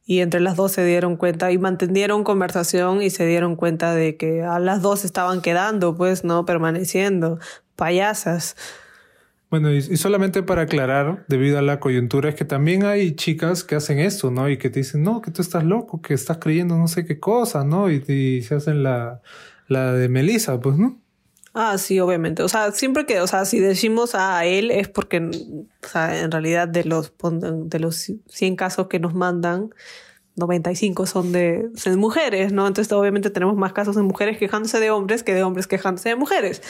y entre las dos se dieron cuenta y mantendieron conversación y se dieron cuenta de que a las dos estaban quedando, pues, no permaneciendo, payasas. Bueno, y, solamente para aclarar, debido a la coyuntura, es que también hay chicas que hacen esto, ¿no? Y que te dicen, no, que tú estás loco, que estás creyendo no sé qué cosa, ¿no? Y, se hacen la, la de Melissa, pues, ¿no? Ah, sí, obviamente. O sea, siempre que, o sea, si decimos a él es porque, o sea, en realidad de los, de los 100 casos que nos mandan, 95 son de, mujeres, ¿no? Entonces obviamente tenemos más casos de mujeres quejándose de hombres que de hombres quejándose de mujeres.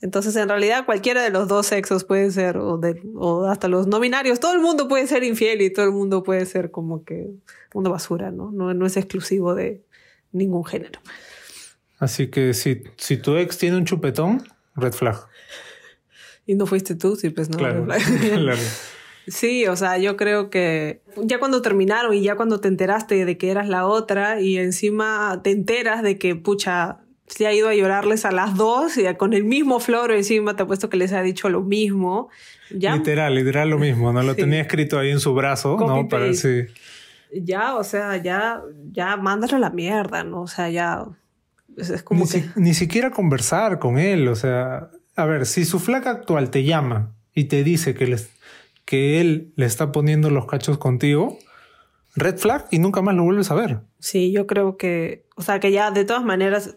Entonces en realidad cualquiera de los dos sexos puede ser, o, de, o hasta los no binarios, todo el mundo puede ser infiel y todo el mundo puede ser como que una basura, ¿no? No, no es exclusivo de ningún género. Así que si, si tu ex tiene un chupetón, red flag. Y no fuiste tú, sí, pues no. Claro, (laughs) claro. Sí, o sea, yo creo que ya cuando terminaron y ya cuando te enteraste de que eras la otra y encima te enteras de que, pucha, se ha ido a llorarles a las dos y con el mismo floro encima te ha puesto que les ha dicho lo mismo. ¿ya? Literal, literal lo mismo, ¿no? Lo tenía escrito ahí en su brazo, ¿no? Para sí. Ya, o sea, ya, ya mándalo a la mierda, ¿no? O sea, ya es, como ni, que... ni siquiera conversar con él, o sea, a ver, si su flaca actual te llama y te dice que les que él le está poniendo los cachos contigo, red flag y nunca más lo vuelves a ver. Sí, yo creo que, o sea, que ya de todas maneras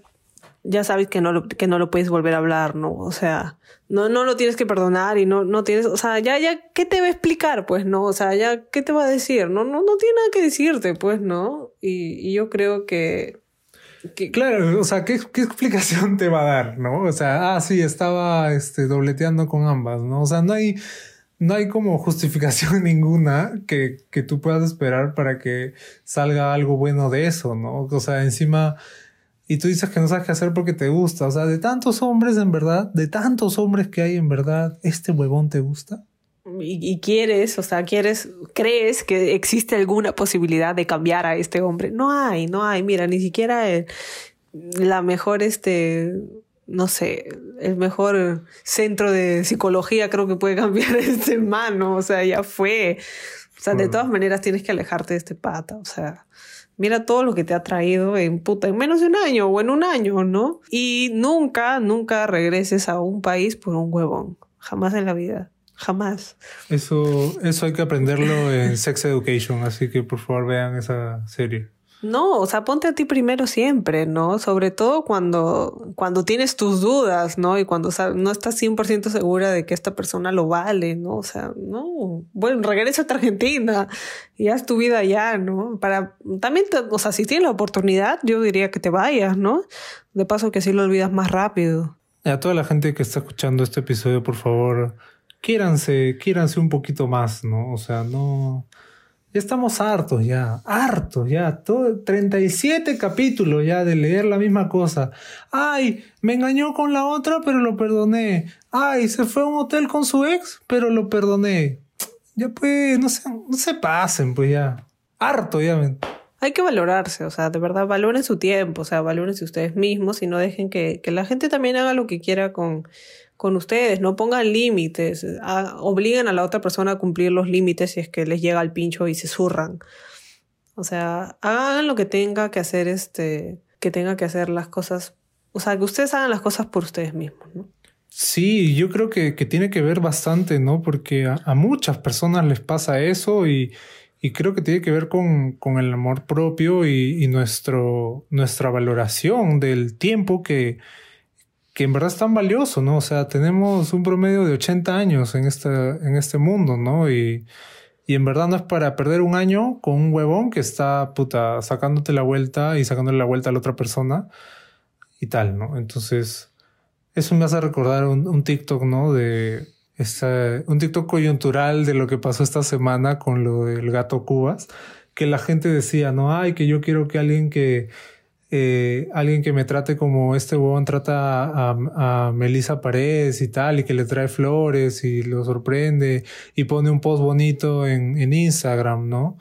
ya sabes que no lo, que no lo puedes volver a hablar, ¿no? O sea, no, no lo tienes que perdonar y no, no tienes, o sea, ya, ya, ¿qué te va a explicar? Pues, ¿no? O sea, ya, ¿qué te va a decir? No, no, no tiene nada que decirte, pues, ¿no? Y, y yo creo que, Claro, o sea, ¿qué, ¿qué, explicación te va a dar, no? O sea, ah, sí, estaba, este, dobleteando con ambas, ¿no? O sea, no hay, no hay como justificación (laughs) ninguna que, que, tú puedas esperar para que salga algo bueno de eso, ¿no? O sea, encima, y tú dices que no sabes qué hacer porque te gusta, o sea, de tantos hombres en verdad, de tantos hombres que hay en verdad, ¿este huevón te gusta? Y, y quieres, o sea, quieres, crees que existe alguna posibilidad de cambiar a este hombre. No hay, no hay, mira, ni siquiera la mejor, este, no sé, el mejor centro de psicología creo que puede (laughs) cambiar este mano, o sea, ya fue. O sea, de todas maneras tienes que alejarte de este pata, o sea, mira todo lo que te ha traído en puta, en menos de un año o en un año, ¿no? Y nunca, nunca regreses a un país por un huevón, jamás en la vida. Jamás. Eso, eso hay que aprenderlo en (laughs) Sex Education, así que por favor vean esa serie. No, o sea, ponte a ti primero siempre, ¿no? Sobre todo cuando, cuando tienes tus dudas, ¿no? Y cuando no estás 100% segura de que esta persona lo vale, ¿no? O sea, no, bueno, regresa a Argentina y haz tu vida allá, ¿no? Para, también, o sea, si tienes la oportunidad, yo diría que te vayas, ¿no? De paso que así lo olvidas más rápido. A toda la gente que está escuchando este episodio, por favor, quiéranse, quiéranse un poquito más, ¿no? O sea, no... Ya estamos hartos ya, hartos ya, todo, 37 capítulos ya de leer la misma cosa. Ay, me engañó con la otra, pero lo perdoné. Ay, se fue a un hotel con su ex, pero lo perdoné. Ya pues, no se, no se pasen, pues ya. Harto ya. Hay que valorarse, o sea, de verdad, valoren su tiempo, o sea, valórense ustedes mismos y no dejen que, que la gente también haga lo que quiera con, con ustedes, no pongan límites, obliguen a la otra persona a cumplir los límites si es que les llega al pincho y se zurran. O sea, hagan lo que tenga que hacer este, que tenga que hacer las cosas, o sea, que ustedes hagan las cosas por ustedes mismos, ¿no? Sí, yo creo que, que tiene que ver bastante, ¿no? Porque a, muchas personas les pasa eso y, y, creo que tiene que ver con, con el amor propio y, y nuestro, nuestra valoración del tiempo que, que en verdad es tan valioso, ¿no? O sea, tenemos un promedio de 80 años en este, en este mundo, ¿no? Y, y en verdad no es para perder un año con un huevón que está, puta, sacándote la vuelta y sacándole la vuelta a la otra persona y tal, ¿no? Entonces, eso me hace recordar un, un TikTok, ¿no? De esta, un TikTok coyuntural de lo que pasó esta semana con lo del gato Cubas, que la gente decía, no, ay, que yo quiero que alguien que eh, alguien que me trate como este huevón trata a, Melissa Paredes y tal, y que le trae flores y lo sorprende y pone un post bonito en, en Instagram, ¿no?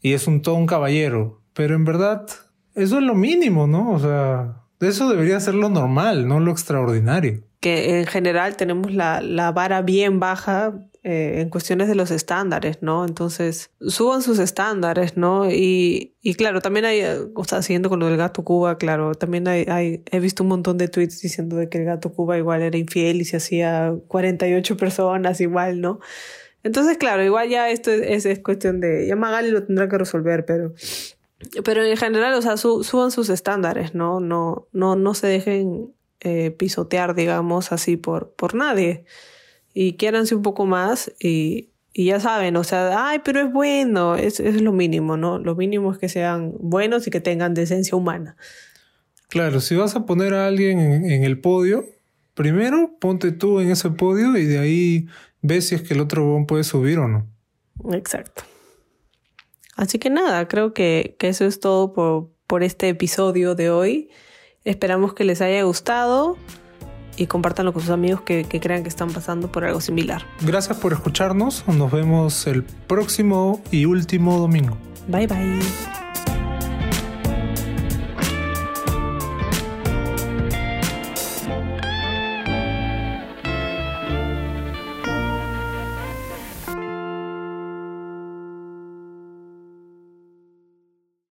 Y es un todo un caballero. Pero en verdad, eso es lo mínimo, ¿no? O sea, eso debería ser lo normal, no lo extraordinario. Que en general tenemos la, la vara bien baja eh, en cuestiones de los estándares, ¿no? Entonces, suban sus estándares, ¿no? Y, y claro, también hay, o sea, siguiendo con lo del gato Cuba, claro, también hay, hay, he visto un montón de tweets diciendo de que el gato Cuba igual era infiel y se hacía 48 personas igual, ¿no? Entonces, claro, igual ya esto es, es, cuestión de, ya Magali lo tendrá que resolver, pero, pero en general, o sea, suban sus estándares, ¿no? No, no, no se dejen eh, pisotear, digamos, así por, por nadie y quiéranse un poco más y, y ya saben, o sea, ay, pero es bueno, es, es lo mínimo, ¿no? Lo mínimo es que sean buenos y que tengan decencia humana. Claro, si vas a poner a alguien en, el podio, primero ponte tú en ese podio y de ahí ves si es que el otro puede subir o no. Exacto. Así que nada, creo que, que eso es todo por, por este episodio de hoy. Esperamos que les haya gustado y compártanlo con sus amigos que, que, crean que están pasando por algo similar. Gracias por escucharnos. Nos vemos el próximo y último domingo. Bye bye.